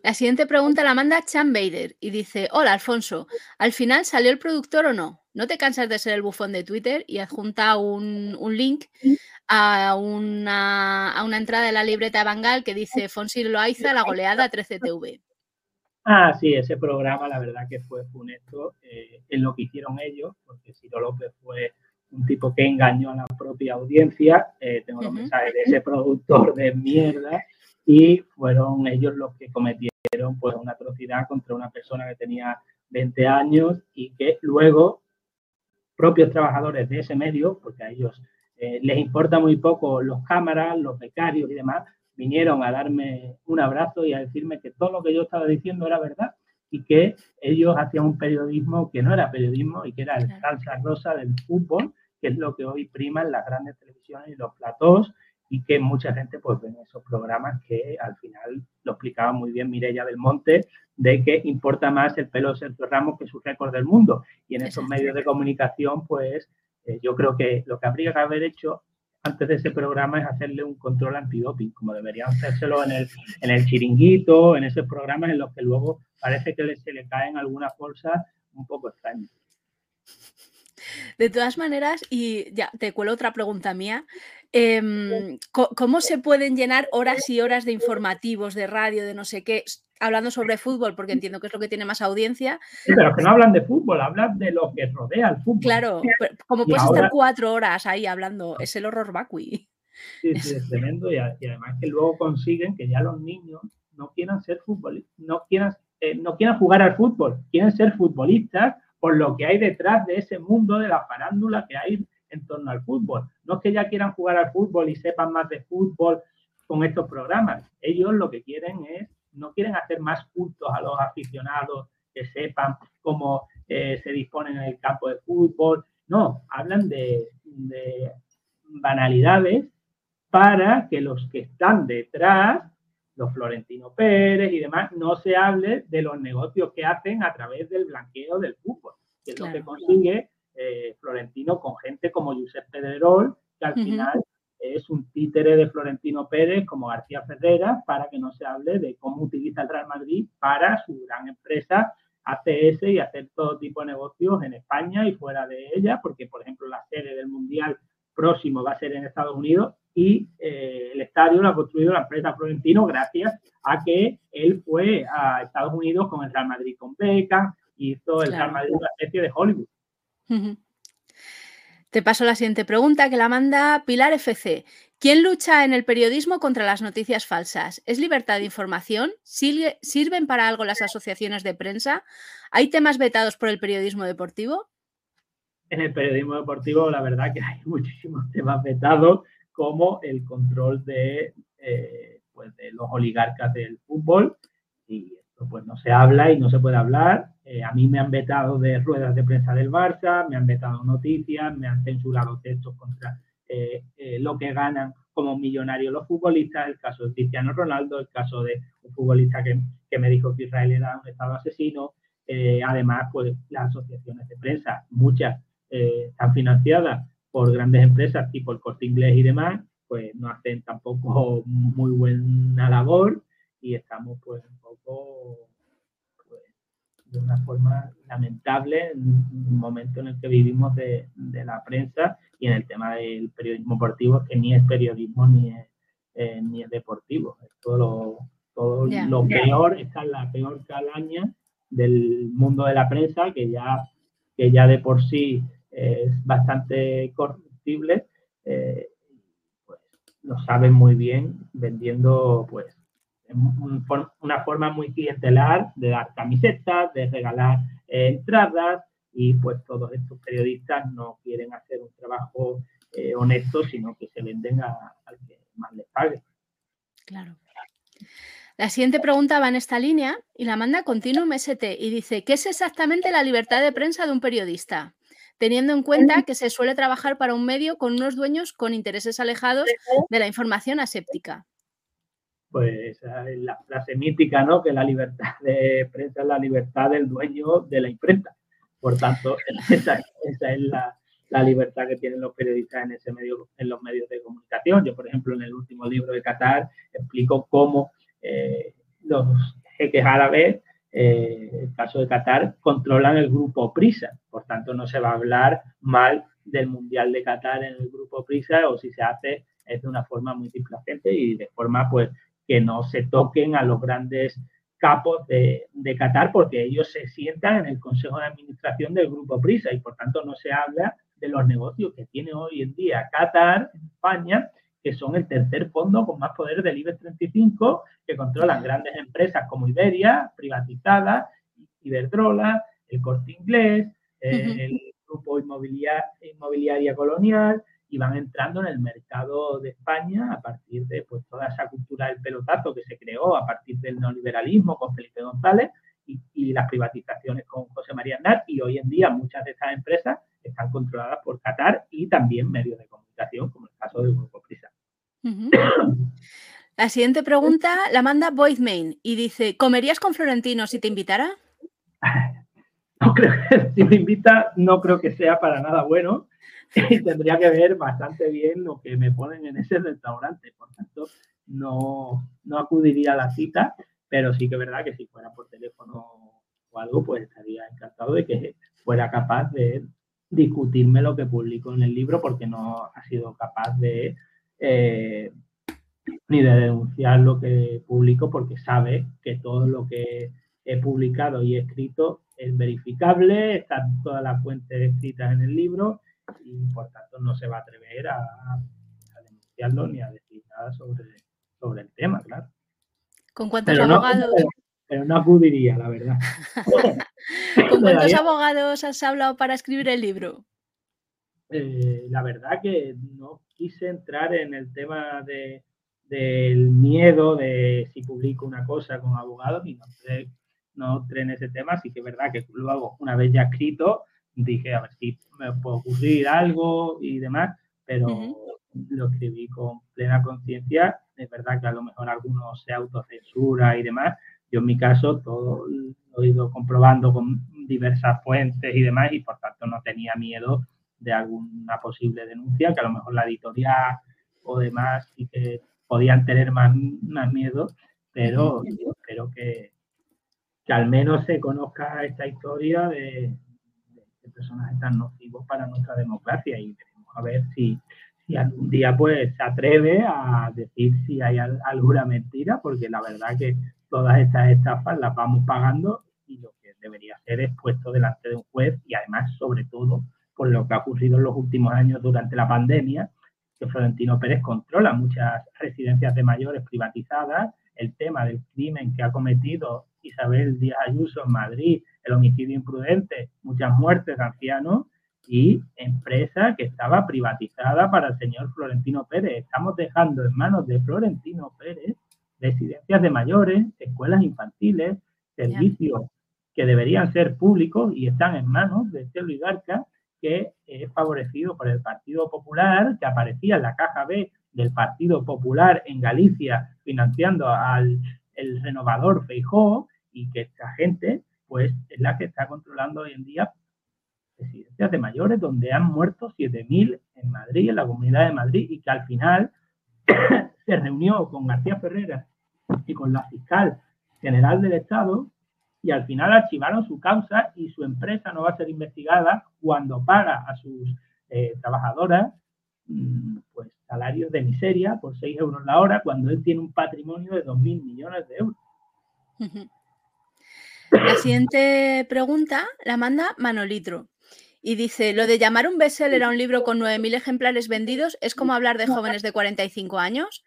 La siguiente pregunta la manda Chan Bader y dice, hola Alfonso, ¿al final salió el productor o no? ¿No te cansas de ser el bufón de Twitter? Y adjunta un, un link a una, a una, entrada de la libreta de Bangal que dice Fonsi Loaiza, la goleada 13TV. Ah, sí, ese programa la verdad que fue funesto eh, en lo que hicieron ellos, porque Ciro López fue un tipo que engañó a la propia audiencia. Eh, tengo los mensajes de ese productor de mierda y fueron ellos los que cometieron pues una atrocidad contra una persona que tenía 20 años y que luego propios trabajadores de ese medio, porque a ellos eh, les importa muy poco los cámaras, los becarios y demás, vinieron a darme un abrazo y a decirme que todo lo que yo estaba diciendo era verdad y que ellos hacían un periodismo que no era periodismo y que era el salsa rosa del fútbol, que es lo que hoy prima en las grandes televisiones y los platós y que mucha gente pues ve esos programas que al final lo explicaba muy bien Mireia del Monte, de que importa más el pelo de Sergio Ramos que su récord del mundo. Y en esos medios de comunicación, pues eh, yo creo que lo que habría que haber hecho antes de ese programa es hacerle un control antidoping, como deberían hacérselo en el, en el chiringuito, en esos programas en los que luego parece que se le caen algunas bolsas un poco extrañas. De todas maneras, y ya te cuelo otra pregunta mía, em, ¿cómo se pueden llenar horas y horas de informativos, de radio, de no sé qué, hablando sobre fútbol, porque entiendo que es lo que tiene más audiencia? Sí, pero que no hablan de fútbol, hablan de lo que rodea el fútbol. Claro, como puedes estar cuatro horas ahí hablando, es el horror vacui. Sí, sí, es tremendo y, además que luego consiguen que ya los niños no quieran ser futbolistas, no quieran, eh, no quieran jugar al fútbol, quieren ser futbolistas por lo que hay detrás de ese mundo de la farándula que hay en torno al fútbol. No es que ya quieran jugar al fútbol y sepan más de fútbol con estos programas. Ellos lo que quieren es, no quieren hacer más cultos a los aficionados que sepan cómo eh, se disponen en el campo de fútbol. No, hablan de, de banalidades para que los que están detrás los Florentino Pérez y demás, no se hable de los negocios que hacen a través del blanqueo del fútbol, que es lo que consigue eh, Florentino con gente como Josep Pedrerol, que al final es un títere de Florentino Pérez como García Ferreira, para que no se hable de cómo utiliza el Real Madrid para su gran empresa ACS y hacer todo tipo de negocios en España y fuera de ella, porque por ejemplo la sede del Mundial próximo va a ser en Estados Unidos y eh, el estadio lo ha construido la empresa Florentino gracias a que él fue a Estados Unidos con el Real Madrid con Beckham y hizo el Real Madrid una especie de Hollywood. Te paso la siguiente pregunta que la manda Pilar FC. ¿Quién lucha en el periodismo contra las noticias falsas? ¿Es libertad de información? ¿Sirven para algo las asociaciones de prensa? ¿Hay temas vetados por el periodismo deportivo? En el periodismo deportivo, la verdad que hay muchísimos temas vetados como el control de, eh, pues de los oligarcas del fútbol y esto pues no se habla y no se puede hablar. Eh, a mí me han vetado de ruedas de prensa del Barça, me han vetado noticias, me han censurado textos contra eh, lo que ganan como millonarios los futbolistas, el caso de Cristiano Ronaldo, el caso de un futbolista que, que me dijo que Israel era un estado asesino. además, pues las asociaciones de prensa, muchas están financiadas por grandes empresas tipo el corte inglés y demás, pues no hacen tampoco muy buena labor y estamos pues un poco pues, de una forma lamentable en un momento en el que vivimos de, la prensa y en el tema del periodismo deportivo que ni es periodismo ni es, eh, ni es deportivo, es todo lo, todo lo peor, está en la peor calaña del mundo de la prensa que ya, que ya de por sí es bastante corruptible, eh, pues lo saben muy bien vendiendo pues una forma muy clientelar de dar camisetas, de regalar eh, entradas y pues todos estos periodistas no quieren hacer un trabajo eh, honesto, sino que se venden al que más les pague. Claro. La siguiente pregunta va en esta línea y la manda Continuum ST y dice, ¿qué es exactamente la libertad de prensa de un periodista? Teniendo en cuenta que se suele trabajar para un medio con unos dueños con intereses alejados de la información aséptica. Pues la frase mítica, ¿no? Que la libertad de prensa es la libertad del dueño de la imprenta. Por tanto, esa, es la, libertad que tienen los periodistas en ese medio, en los medios de comunicación. Yo, por ejemplo, en el último libro de Qatar explico cómo eh, los jeques árabes eh, el caso de Qatar, controlan el grupo Prisa. Por tanto, no se va a hablar mal del Mundial de Qatar en el grupo Prisa o si se hace es de una forma muy displicente y de forma pues que no se toquen a los grandes capos de, de, Qatar porque ellos se sientan en el Consejo de Administración del Grupo Prisa y por tanto no se habla de los negocios que tiene hoy en día Qatar, España, que son el tercer fondo con más poder del IBEX 35, que controlan grandes empresas como Iberia, privatizadas, Iberdrola, el Corte Inglés, el Grupo Inmobiliaria, Inmobiliaria Colonial, y van entrando en el mercado de España a partir de pues, toda esa cultura del pelotazo que se creó a partir del neoliberalismo con Felipe González y, las privatizaciones con José María Aznar. Y hoy en día muchas de estas empresas están controladas por Qatar y también medios de comunicación, como el caso del Grupo Prisa. La siguiente pregunta la manda Main y dice, ¿comerías con Florentino si te invitara? No creo que si me invita, no creo que sea para nada bueno y tendría que ver bastante bien lo que me ponen en ese restaurante. Por tanto, no, no acudiría a la cita, pero sí que es verdad que si fuera por teléfono o algo, pues estaría encantado de que fuera capaz de discutirme lo que publico en el libro porque no ha sido capaz de eh, ni de denunciar lo que publico porque sabe que todo lo que he publicado y escrito es verificable, están todas las fuentes escritas en el libro y por tanto no se va a atrever a, denunciarlo ni a decir nada sobre, sobre el tema, claro. ¿Con cuántos abogados? Pero, no acudiría, la verdad. ¿Con cuántos abogados has hablado para escribir el libro? Eh, la verdad que no quise entrar en el tema de, del miedo de si publico una cosa con abogados y no entré, no entré en ese tema, así que es verdad que luego, una vez ya escrito, dije a ver si me puede ocurrir algo y demás, pero lo escribí con plena conciencia. Es verdad que a lo mejor algunos se autocensura y demás. Yo en mi caso todo lo he ido comprobando con diversas fuentes y demás y por tanto no tenía miedo de alguna posible denuncia, que a lo mejor la editorial o demás sí que podían tener más, más miedo, pero yo espero que, que al menos se conozca esta historia de, personajes tan nocivos para nuestra democracia y veremos a ver si, si algún día pues se atreve a decir si hay alguna mentira, porque la verdad que todas estas estafas las vamos pagando y lo que debería ser es puesto delante de un juez y además sobre todo por lo que ha ocurrido en los últimos años durante la pandemia, que Florentino Pérez controla muchas residencias de mayores privatizadas, el tema del crimen que ha cometido Isabel Díaz Ayuso en Madrid, el homicidio imprudente, muchas muertes de ancianos y empresa que estaba privatizada para el señor Florentino Pérez. Estamos dejando en manos de Florentino Pérez residencias de mayores, escuelas infantiles, servicios que deberían ser públicos y están en manos de este oligarca que es favorecido por el Partido Popular, que aparecía en la caja B del Partido Popular en Galicia financiando al el renovador Feijó y que esta gente pues es la que está controlando hoy en día residencias de mayores donde han muerto 7.000 en Madrid, en la Comunidad de Madrid, y que al final se reunió con García Ferreira y con la fiscal general del Estado y al final archivaron su causa y su empresa no va a ser investigada cuando paga a sus eh, trabajadoras mm, pues salarios de miseria por 6 euros la hora cuando él tiene un patrimonio de 2.000 millones de euros. La siguiente pregunta la manda Manolitro y dice, lo de llamar un bestseller a un libro con 9.000 ejemplares vendidos es como hablar de jóvenes de 45 años.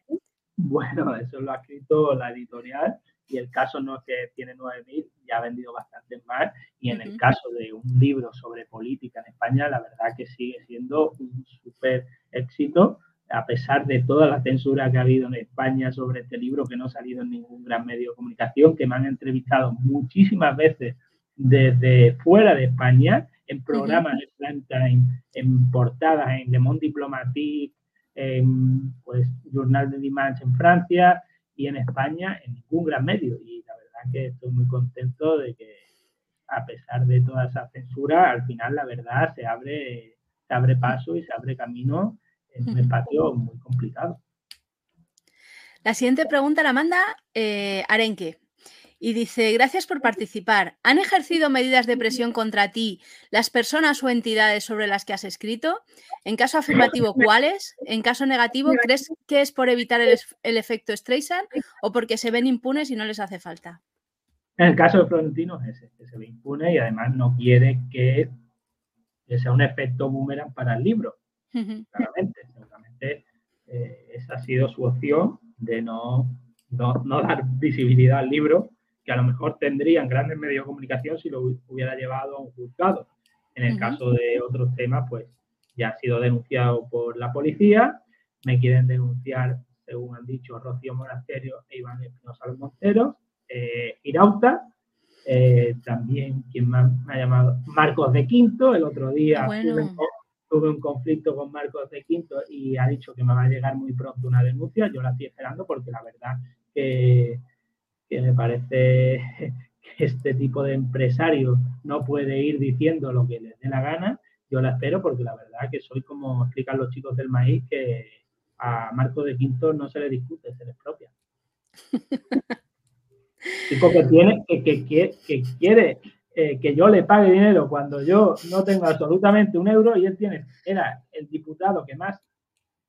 Bueno, eso lo ha escrito la editorial y el caso no es que tiene 9.000, ya ha vendido bastante más. Y en el caso de un libro sobre política en España, la verdad que sigue siendo un súper éxito a pesar de toda la censura que ha habido en España sobre este libro, que no ha salido en ningún gran medio de comunicación, que me han entrevistado muchísimas veces desde fuera de España, en programas de time, en portadas, en Le Monde Diplomatique, en pues, Journal de Dimanche en Francia y en España, en ningún gran medio. Y la verdad que estoy muy contento de que, a pesar de toda esa censura, al final la verdad se abre, se abre paso y se abre camino es un espacio muy complicado. La siguiente pregunta la manda eh, Arenque y dice, gracias por participar. ¿Han ejercido medidas de presión contra ti las personas o entidades sobre las que has escrito? En caso afirmativo, ¿cuáles? En caso negativo, ¿crees que es por evitar el, efecto Streisand o porque se ven impunes y no les hace falta? En el caso de Florentino es ese, que se ve impune y además no quiere que sea un efecto boomerang para el libro. Claramente, seguramente eh, esa ha sido su opción de no, no, no, dar visibilidad al libro, que a lo mejor tendrían grandes medios de comunicación si lo hubiera llevado a un juzgado. En el caso de otros temas, pues ya ha sido denunciado por la policía, me quieren denunciar, según han dicho Rocío Monasterio e Iván Espinosa Montero, eh, Irauta, eh, también quien me ha, llamado Marcos de Quinto, el otro día tuve, un conflicto con Marcos de Quinto y ha dicho que me va a llegar muy pronto una denuncia, yo la estoy esperando porque la verdad que, que me parece que este tipo de empresario no puede ir diciendo lo que les dé la gana yo la espero porque la verdad que soy como explican los chicos del maíz que a Marco de Quinto no se le discute, se le propia. Chico que tiene, que, que, quiere eh, que yo le pague dinero cuando yo no tengo absolutamente un euro y él tiene, era el diputado que más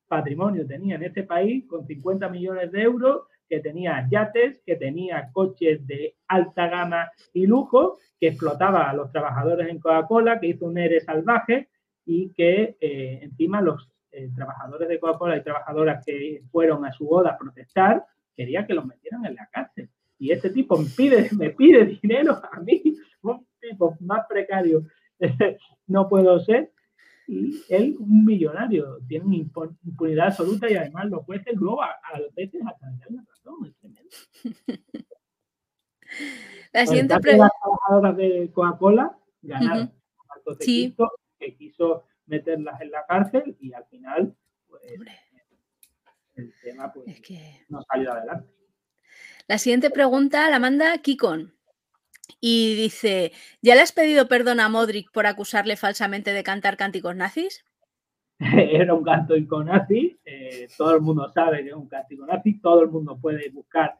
patrimonio tenía en este país con 50 millones de euros, que tenía yates, que tenía coches de alta gama y lujo que explotaba a los trabajadores en Coca-Cola, que hizo un ERE salvaje y que eh, encima los eh, trabajadores de Coca-Cola y trabajadoras que fueron a su boda a protestar, quería que los metieran en la cárcel. Y este tipo me pide, me pide dinero a mí, un tipo más precario no puedo ser. Y él, un millonario, tiene impunidad absoluta y además los jueces luego a, a veces hasta le dan la razón, es tremendo. La siguiente pregunta. Las trabajadoras de Coca-Cola ganaron. sí. que quiso meterlas en la cárcel y al final, pues, el tema pues, no salió adelante. La siguiente pregunta la manda Kikon. Y dice, ¿ya le has pedido perdón a Modric por acusarle falsamente de cantar cánticos nazis? Era un cántico nazi, eh, todo el mundo sabe que es un cántico nazi, todo el mundo puede buscar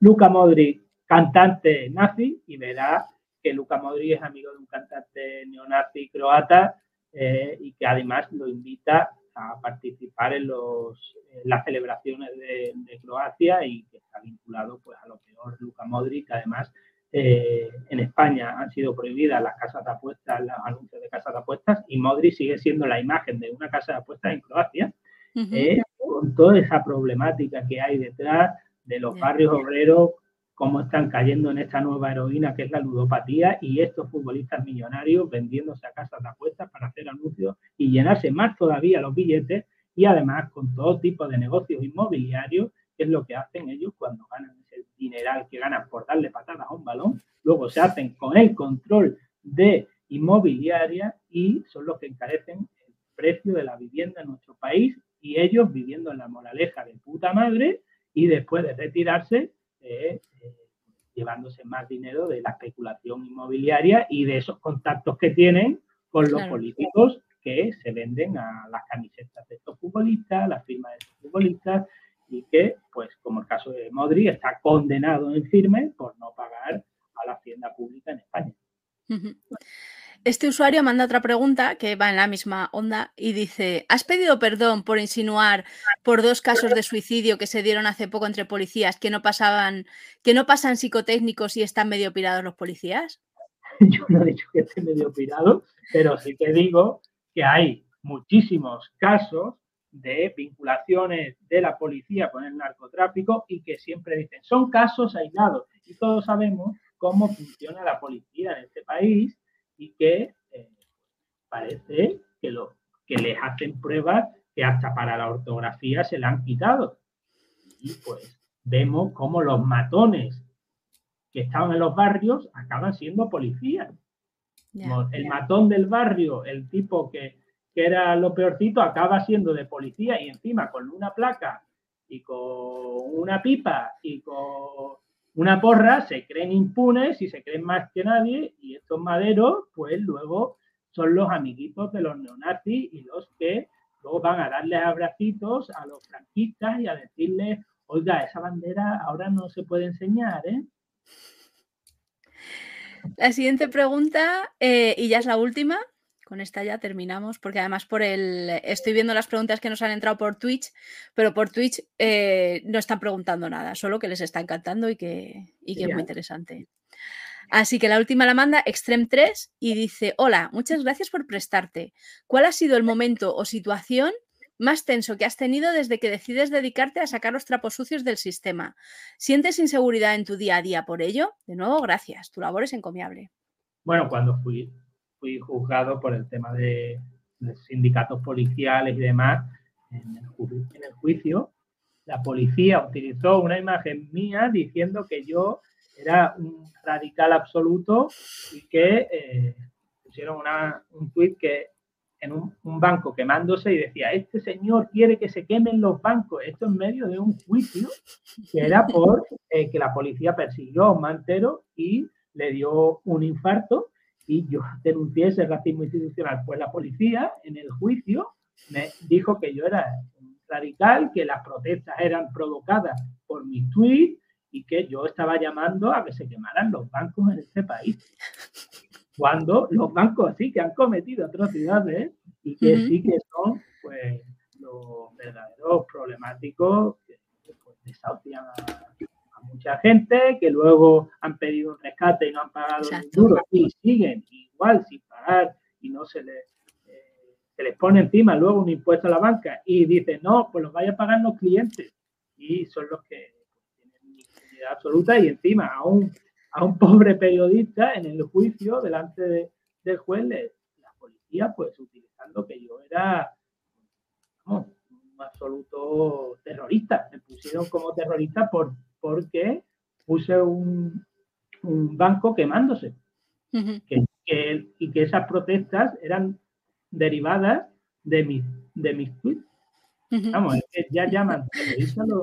Luca Modric cantante nazi y verá que Luka Modric es amigo de un cantante neonazi croata eh, y que además lo invita a participar en, los, las celebraciones de, Croacia y que está vinculado pues, a lo peor Luka Modric. Además, eh, en España han sido prohibidas las casas de apuestas, los anuncios de casas de apuestas y Modric sigue siendo la imagen de una casa de apuestas en Croacia, eh, con toda esa problemática que hay detrás de los barrios obreros cómo están cayendo en esta nueva heroína que es la ludopatía y estos futbolistas millonarios vendiéndose a casas de apuestas para hacer anuncios y llenarse más todavía los billetes y además con todo tipo de negocios inmobiliarios, que es lo que hacen ellos cuando ganan ese dineral que ganan por darle patadas a un balón, luego se hacen con el control de inmobiliaria y son los que encarecen el precio de la vivienda en nuestro país y ellos viviendo en la moraleja de puta madre y después de retirarse eh, llevándose más dinero de la especulación inmobiliaria y de esos contactos que tienen con los políticos que se venden a las camisetas de estos futbolistas, las firmas de estos futbolistas y que, pues como el caso de Modri, está condenado en firme por no pagar a la hacienda pública en España. Este usuario manda otra pregunta que va en la misma onda y dice, ¿has pedido perdón por insinuar por dos casos de suicidio que se dieron hace poco entre policías que no pasaban, que no pasan psicotécnicos y están medio pirados los policías? Yo no he dicho que esté medio pirado, pero sí que digo que hay muchísimos casos de vinculaciones de la policía con el narcotráfico y que siempre dicen, son casos aislados. Y todos sabemos cómo funciona la policía en este país y que eh, parece que, lo, que les hacen pruebas que hasta para la ortografía se la han quitado. Y pues vemos cómo los matones que estaban en los barrios acaban siendo policías. el matón del barrio, el tipo que, que era lo peorcito, acaba siendo de policía y encima con una placa y con una pipa y con una porra, se creen impunes y se creen más que nadie y estos maderos, pues luego son los amiguitos de los neonazis y los que luego van a darles abracitos a los franquistas y a decirles, oiga, esa bandera ahora no se puede enseñar, ¿eh? La siguiente pregunta, eh, y ya es la última, con esta ya terminamos, porque además por el estoy viendo las preguntas que nos han entrado por Twitch, pero por Twitch eh, no están preguntando nada, solo que les está encantando y que, y que es muy interesante. Así que la última la manda Extreme 3 y dice, hola, muchas gracias por prestarte. ¿Cuál ha sido el momento o situación más tenso que has tenido desde que decides dedicarte a sacar los trapos sucios del sistema? ¿Sientes inseguridad en tu día a día por ello? De nuevo, gracias. Tu labor es encomiable. Bueno, cuando fui, fui juzgado por el tema de, sindicatos policiales y demás, en el juicio, la policía utilizó una imagen mía diciendo que yo era un radical absoluto y que eh, pusieron un tuit que en un, banco quemándose y decía, este señor quiere que se quemen los bancos. Esto en medio de un juicio que era por eh, que la policía persiguió a un mantero y le dio un infarto y yo denuncié ese racismo institucional. Pues la policía en el juicio me dijo que yo era radical, que las protestas eran provocadas por mis tweets y que yo estaba llamando a que se quemaran los bancos en este país. Cuando los bancos sí que han cometido atrocidades y que sí que son pues los verdaderos problemáticos que pues, desahucian a, mucha gente, que luego han pedido un rescate y no han pagado un duro y siguen igual sin pagar y no se les se les pone encima luego un impuesto a la banca y dicen, no, pues los vaya a pagar los clientes. Y son los que tienen impunidad absoluta y encima a un, a un pobre periodista en el juicio delante del juez, la policía pues utilizando que yo era un absoluto terrorista. Me pusieron como terrorista por, porque puse un, banco quemándose. y que esas protestas eran derivadas de mis, de mis tweets. Vamos, es que ya llaman terroristas a los,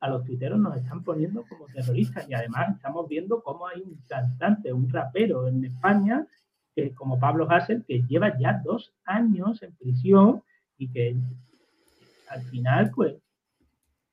a los, tuiteros, nos están poniendo como terroristas y además estamos viendo cómo hay un cantante, un rapero en España, que, como Pablo Hassel, que lleva ya dos años en prisión y que al final pues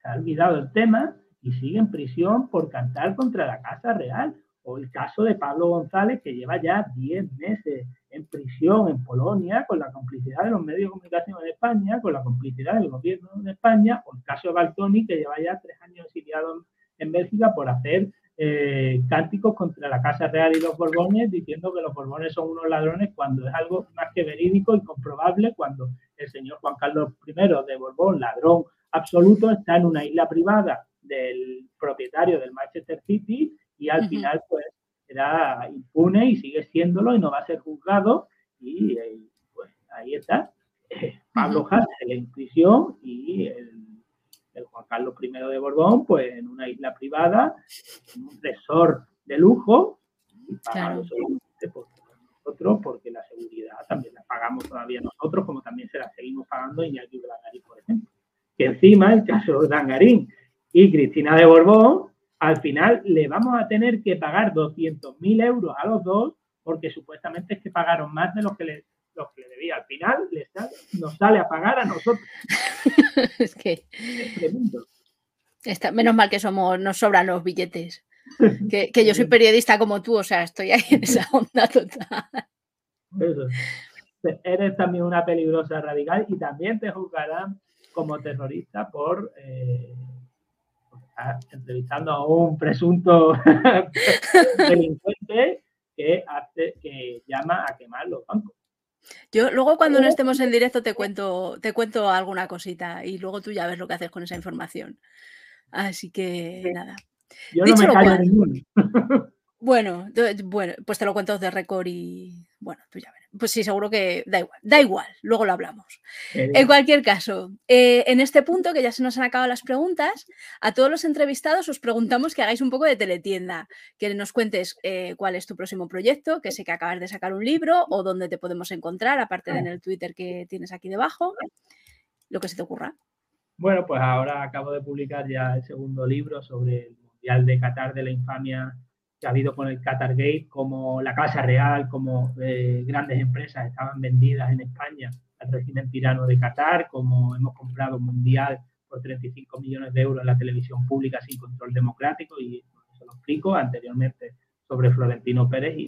se ha olvidado el tema y sigue en prisión por cantar contra la Casa Real. O el caso de Pablo González, que lleva ya 10 meses en prisión en Polonia con la complicidad de los medios de comunicación en España, con la complicidad del gobierno de España, o el caso de Baltoni, que lleva ya tres años exiliado en Bélgica por hacer eh, cánticos contra la Casa Real y los Borbones, diciendo que los Borbones son unos ladrones, cuando es algo más que verídico y comprobable, cuando el señor Juan Carlos I de Borbón, ladrón absoluto, está en una isla privada del propietario del Manchester City y al final, pues, era impune y sigue siéndolo y no va a ser juzgado. Y eh, pues ahí está. Eh, Pablo Hassel en prisión y el, Juan Carlos I de Borbón, pues en una isla privada, en un resort de lujo, y pagado por nosotros, porque la seguridad también la pagamos todavía nosotros, como también se la seguimos pagando Iñaki Blangarín, por ejemplo. Que encima el caso de Blangarín y Cristina de Borbón al final le vamos a tener que pagar 200.000 euros a los dos porque supuestamente es que pagaron más de lo que le, que debía. Al final nos sale a pagar a nosotros. es que... Está, menos mal que somos, nos sobran los billetes. Que, yo soy periodista como tú, o sea, estoy ahí en esa onda total. Eres también una peligrosa radical y también te juzgarán como terrorista por eh, entrevistando a un presunto delincuente que, hace, que llama a quemar los bancos. Yo luego cuando no estemos en directo te cuento, te cuento alguna cosita y luego tú ya ves lo que haces con esa información. Así que nada. Yo no me callo Bueno, bueno, pues te lo cuento de récord y bueno, tú ya verás. Pues sí, seguro que da igual, da igual, luego lo hablamos. En cualquier caso, eh, en este punto, que ya se nos han acabado las preguntas, a todos los entrevistados os preguntamos que hagáis un poco de teletienda, que nos cuentes eh, cuál es tu próximo proyecto, que sé que acabas de sacar un libro o dónde te podemos encontrar, aparte de en el Twitter que tienes aquí debajo, lo que se te ocurra. Bueno, pues ahora acabo de publicar ya el segundo libro sobre el Mundial de Qatar de la Infamia que ha habido con el Qatar Gate, como la Casa Real, como eh, grandes empresas estaban vendidas en España al régimen tirano de Qatar, como hemos comprado Mundial por 35 millones de euros en la televisión pública sin control democrático, y eso lo explico anteriormente sobre Florentino Pérez, y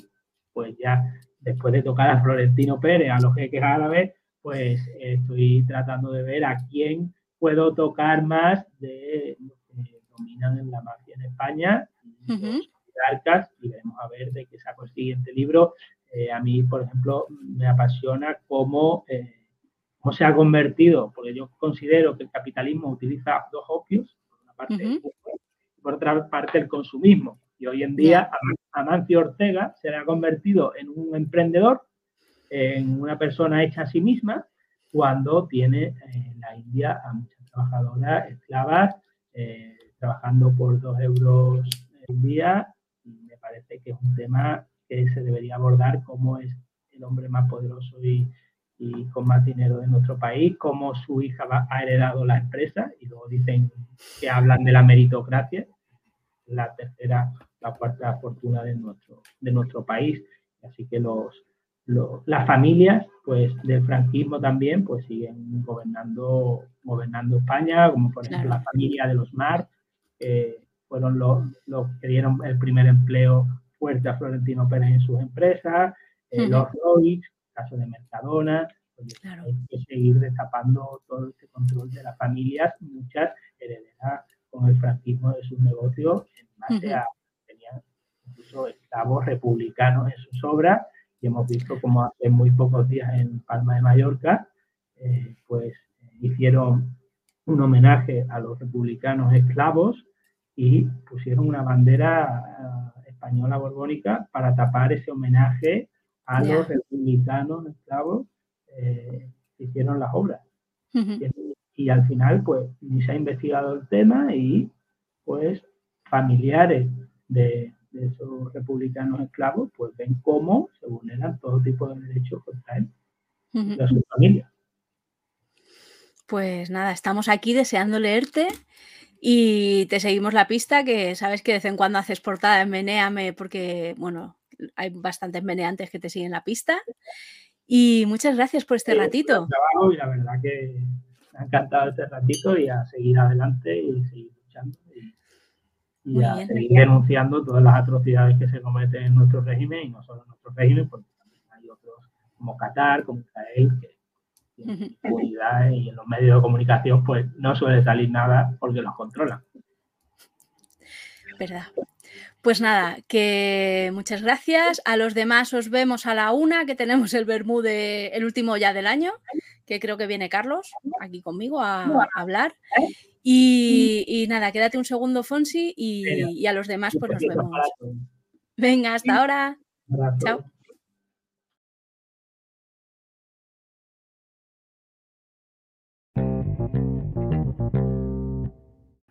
pues ya después de tocar a Florentino Pérez, a los jeques árabes, pues estoy tratando de ver a quién puedo tocar más de los que dominan en la mafia en España arcas y veremos a ver de qué saco el siguiente libro. Eh, a mí, por ejemplo, me apasiona cómo, eh, cómo se ha convertido, porque yo considero que el capitalismo utiliza dos opios, por una parte y por otra parte el consumismo. Y hoy en día Amancio Ortega se ha convertido en un emprendedor, en una persona hecha a sí misma, cuando tiene en la India a muchas trabajadoras esclavas eh, trabajando por dos euros el día. Y parece que es un tema que se debería abordar como es el hombre más poderoso y, con más dinero de nuestro país, como su hija ha heredado la empresa y luego dicen que hablan de la meritocracia, la tercera, la cuarta fortuna de nuestro, de nuestro país. Así que los, las familias pues del franquismo también pues siguen gobernando, gobernando España, como por ejemplo la familia de los Mar, que fueron los, los que dieron el primer empleo fuerte a Florentino Pérez en sus empresas, eh, los Roy, caso de Mercadona, pues, hay que seguir destapando todo este control de las familias, muchas herederas con el franquismo de sus negocios en base a tenían incluso esclavos republicanos en sus obras y hemos visto como hace muy pocos días en Palma de Mallorca eh, pues hicieron un homenaje a los republicanos esclavos y pusieron una bandera eh, española borbónica para tapar ese homenaje a los republicanos esclavos eh, que hicieron las obras. y, al final, pues, ni se ha investigado el tema y, pues, familiares de, esos republicanos esclavos, pues ven cómo se vulneran todo tipo de derechos contra él y a su familia. Pues nada, estamos aquí deseando leerte y te seguimos la pista, que sabes que de vez en cuando haces portada en Meneame porque, bueno, hay bastantes meneantes que te siguen la pista. Y muchas gracias por este ratito. y la verdad que me ha encantado este ratito y a seguir adelante y seguir luchando y, a seguir denunciando todas las atrocidades que se cometen en nuestro régimen y no solo en nuestro régimen, porque también hay otros como Qatar, como Israel, que y en los medios de comunicación pues no suele salir nada porque los controlan. Verdad. Pues nada, que muchas gracias. A los demás os vemos a la una, que tenemos el Bermude, el último ya del año, que creo que viene Carlos aquí conmigo a, hablar. Y, nada, quédate un segundo, Fonsi, y, y a los demás pues nos vemos. Venga, hasta ahora. Chao.